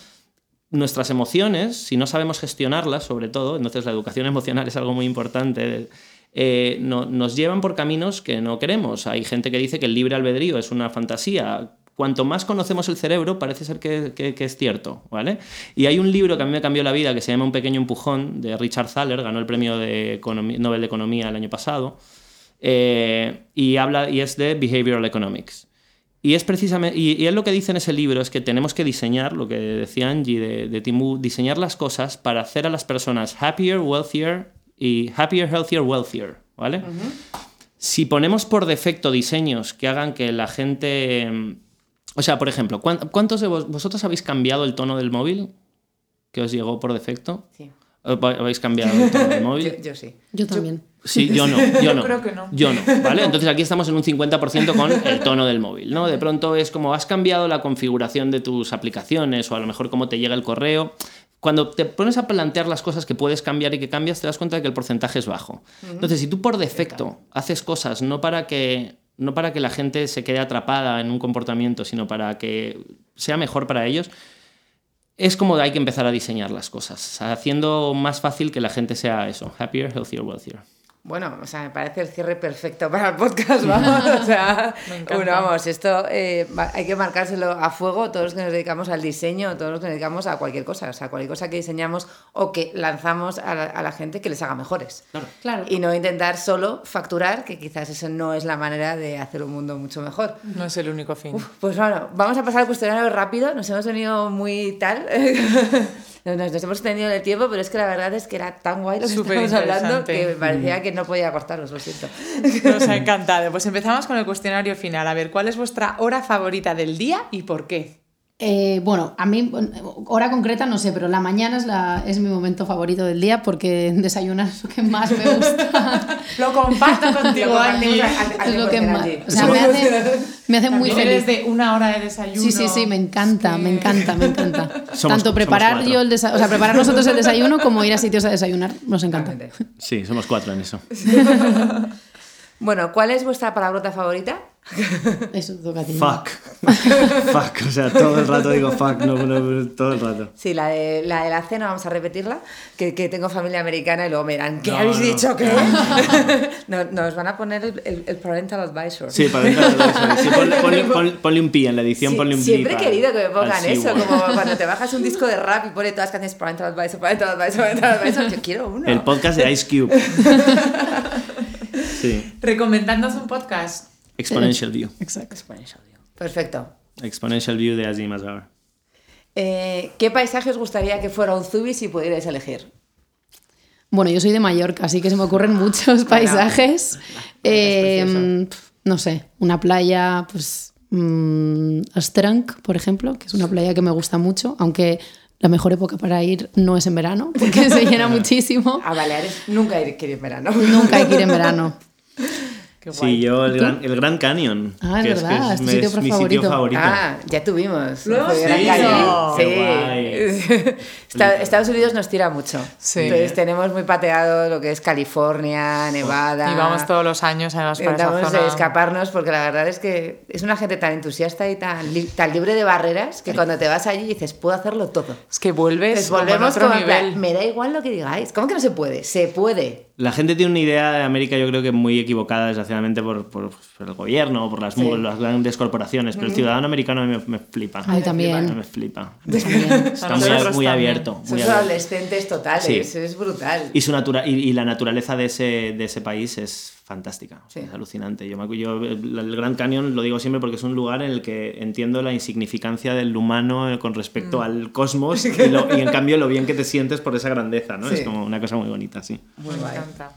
nuestras emociones, si no sabemos gestionarlas, sobre todo, entonces la educación <laughs> emocional es algo muy importante, eh, no- nos llevan por caminos que no queremos. Hay gente que dice que el libre albedrío es una fantasía. Cuanto más conocemos el cerebro, parece ser que, que- que es cierto, ¿vale? Y hay un libro que a mí me cambió la vida que se llama Un pequeño empujón, de Richard Thaler, ganó el premio de Economía- Nobel de Economía el año pasado, eh, y, habla, y es de Behavioral Economics. Y es precisamente, y, y él lo que dice en ese libro es que tenemos que diseñar, lo que decía Angie de, de Timu, diseñar las cosas para hacer a las personas happier, wealthier y happier, healthier, wealthier, ¿vale? Si ponemos por defecto diseños que hagan que la gente... O sea, por ejemplo, ¿cuán- ¿cuántos de vos- vosotros habéis cambiado el tono del móvil? que os llegó por defecto? Sí. ¿O va- ¿Habéis cambiado el tono del <laughs> móvil? Yo, yo sí. Yo también. Sí, yo no, yo no. creo que no. Yo no, ¿vale? Entonces aquí estamos en un 50% con el tono del móvil, ¿no? De pronto es como has cambiado la configuración de tus aplicaciones o a lo mejor cómo te llega el correo. Cuando te pones a plantear las cosas que puedes cambiar y que cambias, te das cuenta de que el porcentaje es bajo. Entonces, si tú por defecto haces cosas no para que no para que la gente se quede atrapada en un comportamiento, sino para que sea mejor para ellos, es como hay que empezar a diseñar las cosas, haciendo más fácil que la gente sea eso, happier, healthier, wealthier. Bueno, o sea, me parece el cierre perfecto para el podcast, <laughs> vamos. O sea, bueno, vamos, esto eh, hay que marcárselo a fuego todos los que nos dedicamos al diseño, todos los que nos dedicamos a cualquier cosa, o sea, cualquier cosa que diseñamos o que lanzamos a la, a la gente que les haga mejores. Claro. Y no intentar solo facturar, que quizás eso no es la manera de hacer un mundo mucho mejor. No es el único fin. Pues bueno, vamos a pasar al cuestionario rápido. Nos hemos venido muy tal. <laughs> nos, nos- nos hemos extendido en el tiempo, pero es que la verdad es que era tan guay lo que Súper estábamos hablando que me parecía que no podía cortaros, lo siento. Nos ha encantado. Pues empezamos con el cuestionario final. A ver, ¿cuál es vuestra hora favorita del día y por qué? Eh, bueno, a mí, hora concreta no sé, pero la mañana es, la, es mi momento favorito del día porque <laughs> desayunar es lo que más me gusta. <laughs> Lo comparto contigo, al es lo que 100% más. O sea, me hace, <laughs> me hace muy También eres feliz. de una hora de desayuno. Sí, sí, sí, me encanta, me encanta, me encanta. Somos- Tanto preparar yo el desayuno, o sea, preparar nosotros el desayuno como ir a sitios a desayunar, nos encanta. Sí, somos cuatro en eso. Bueno, ¿cuál es vuestra palabrota favorita? <laughs> Eso toca a ti. Fuck. <laughs> fuck. O sea, todo el rato digo fuck, no, no, todo el rato. Sí, la de la, de la cena, vamos a repetirla, que, que tengo familia americana y luego me dirán, ¿qué No, habéis no. dicho? ¿Qué? <laughs> No, nos van a poner el, el- el parental advisor. Sí, de eso. Sí, ponle, ponle- ponle- ponle un pi en la edición, Sí, ponle un pi. siempre he para- querido que me pongan eso, como cuando te bajas un disco de rap y pone todas las canciones Parental Advisor, Parental Advisor, Parental Advisor. Yo quiero uno. El podcast de Ice Cube. Sí. Recomendándonos un podcast. Exponential View. Exacto. Perfecto. Exponential View de Azim Azar. Eh, ¿Qué paisaje os gustaría que fuera un Zubi si pudierais elegir? Bueno, yo soy de Mallorca, así que se me ocurren muchos paisajes. Eh, no sé, una playa, pues. mm, Astranc, por ejemplo, que es una playa que me gusta mucho, aunque la mejor época para ir no es en verano, porque se llena <laughs> muchísimo. A Baleares nunca he querido en verano. Nunca hay que ir en verano. <laughs> Qué guay. Sí, yo el gran, el gran Cañón. Ah, es que verdad, es tu me- sitio es mi favorito. sitio favorito. Ah, ya tuvimos. ¿Lo hemos Fue Gran. Qué Sí. <laughs> Esta- Estados Unidos nos tira mucho. Sí. Entonces tenemos muy pateado lo que es California, Nevada. Y vamos todos los años además para esa Intentamos zona. escaparnos porque la verdad es que es una gente tan entusiasta y tan, li- tan libre de barreras que cuando te vas allí dices, puedo hacerlo todo. Es que vuelves Pues como en volvemos otro como plan, nivel. me da igual lo que digáis. ¿Cómo que no se puede? Se puede. La gente tiene una idea de América, yo creo que muy equivocada, desgraciadamente, por, por, por el gobierno, por las, grandes corporaciones. Pero el ciudadano americano a mí me, me flipa. A mí también. Me flipa. También. Está muy, abierto. Muy Son abierto. adolescentes totales, Sí. es brutal. Y, su natura y, y la naturaleza de ese, de ese país es fantástica, Sí. es alucinante. Yo, yo el, el Gran Cañón lo digo siempre porque es un lugar en el que entiendo la insignificancia del humano eh, con respecto al cosmos <laughs> y, lo- y en cambio lo bien que te sientes por esa grandeza, ¿no? Sí. Es como una cosa muy bonita, sí. Muy Me guay. encanta.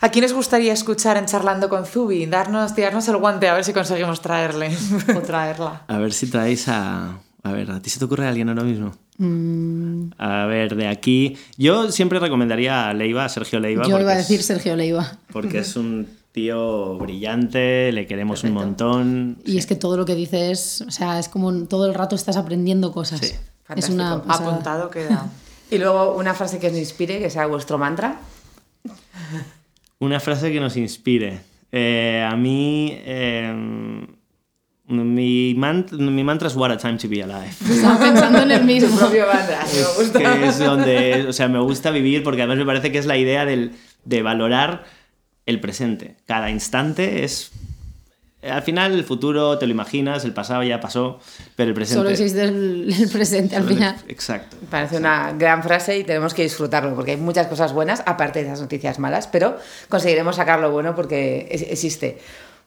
¿A quién os gustaría escuchar en Charlando con Zubi? Darnos, tirarnos el guante a ver si conseguimos traerle o traerla. <laughs> A ver si traéis a... A ver, ¿a ti se te ocurre alguien ahora mismo? Mm, A ver, de aquí... Yo siempre recomendaría a Leiva, a Sergio Leiva. yo iba a es- decir Sergio Leiva. Porque es un <laughs> tío brillante, le queremos un montón. Y es que todo lo que dices, o sea, es como todo el rato estás aprendiendo cosas. Sí. Es una Fantástico. pasada. Apuntado queda. Y luego una frase que os inspire, que sea vuestro mantra. Una frase que nos inspire. Eh, a mí, eh, mi, mant- mi mantra es What a time to be alive. <laughs> Estaba pensando en el mismo. propio mantra, me gusta. que es donde, o sea, me gusta vivir porque además me parece que es la idea del, de valorar el presente. Cada instante es... Al final el futuro te lo imaginas, el pasado ya pasó, pero el presente... Solo existe el, el presente al final. Exacto. Me Parece una gran frase y tenemos que disfrutarlo porque hay muchas cosas buenas, aparte de esas noticias malas, pero conseguiremos sacar lo bueno porque es- existe.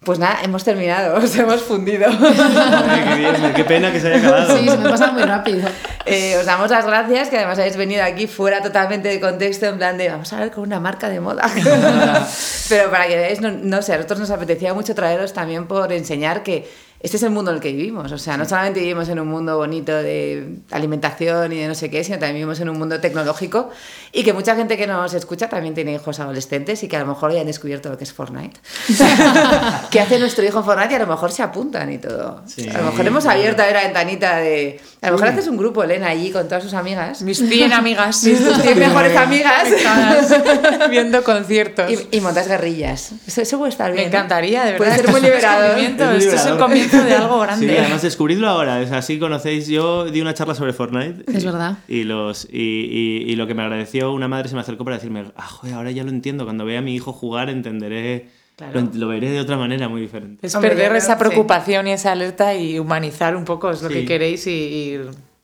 Pues nada, hemos terminado, <laughs> os hemos fundido. Ay, qué, bien, qué pena que se haya acabado. Sí, se me pasa muy rápido. <laughs> Eh, os damos las gracias, que además habéis venido aquí fuera totalmente de contexto, en plan de vamos a ver con una marca de moda. <laughs> Pero para que veáis, no, no sé, a nosotros nos apetecía mucho traeros también por enseñar que este es el mundo en el que vivimos. O sea, no solamente vivimos en un mundo bonito de alimentación y de no sé qué, sino también vivimos en un mundo tecnológico y que mucha gente que nos escucha también tiene hijos adolescentes y que a lo mejor ya han descubierto lo que es Fortnite. <laughs> <laughs> ¿Qué hace nuestro hijo en Fortnite? Y a lo mejor se apuntan y todo. a lo mejor hemos abierto ahí la ventanita de... A lo mejor haces un grupo, Elena, allí con todas sus amigas. Mis 100 amigas. <laughs> Mis 100 mejores amigas. viendo conciertos. Y, y, montas guerrillas. Eso, eso, puede estar bien. Me encantaría, de verdad. Puede ser muy liberador. Esto es el comienzo de algo grande. Sí, además descubridlo ahora. Así conocéis. Yo di una charla sobre Fortnite. Es y, verdad. Y, los, y, y, y, lo que me agradeció, una madre se me acercó para decirme, ah, joder, ahora ya lo entiendo. Cuando vea a mi hijo jugar entenderé... Claro. Lo, lo, veré de otra manera muy diferente. Es Hombre, perder esa preocupación sí. y esa alerta y humanizar un poco es lo sí. que queréis y, y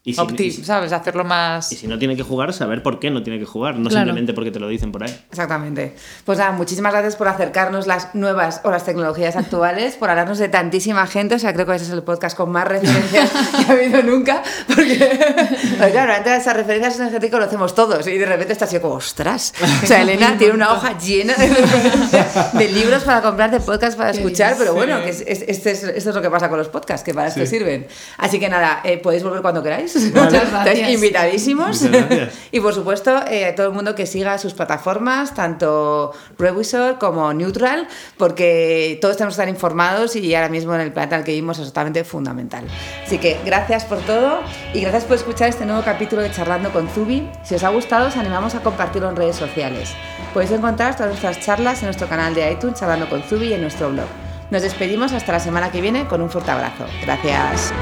y si, Opti, y si, ¿sabes? Hacerlo más... Y si no tiene que jugar, saber por qué no tiene que jugar, no claro. simplemente porque te lo dicen por ahí. Exactamente. Pues nada, muchísimas gracias por acercarnos las nuevas o las tecnologías actuales, por hablarnos de tantísima gente, o sea, creo que ese es el podcast con más referencias <laughs> que ha habido nunca, porque, porque claro, antes de esas referencias en gente que conocemos todos y de repente está así como, ostras, o sea, <laughs> Elena tiene una hoja llena de, de libros para comprar, de podcasts para escuchar, pero bueno, que es, es, este es, esto es lo que pasa con los podcasts, que para sí. esto sirven. Así que nada, eh, podéis volver cuando queráis. Muchas gracias. invitadísimos. <laughs> y por supuesto, eh, todo el mundo que siga sus plataformas, tanto Revisor como Neutral, porque todos tenemos que estar informados y ahora mismo en el planeta en el que vivimos es totalmente fundamental. Así que gracias por todo y gracias por escuchar este nuevo capítulo de Charlando con Zubi. Si os ha gustado, os animamos a compartirlo en redes sociales. Podéis encontrar todas nuestras charlas en nuestro canal de iTunes, Charlando con Zubi y en nuestro blog. Nos despedimos hasta la semana que viene con un fuerte abrazo. Gracias.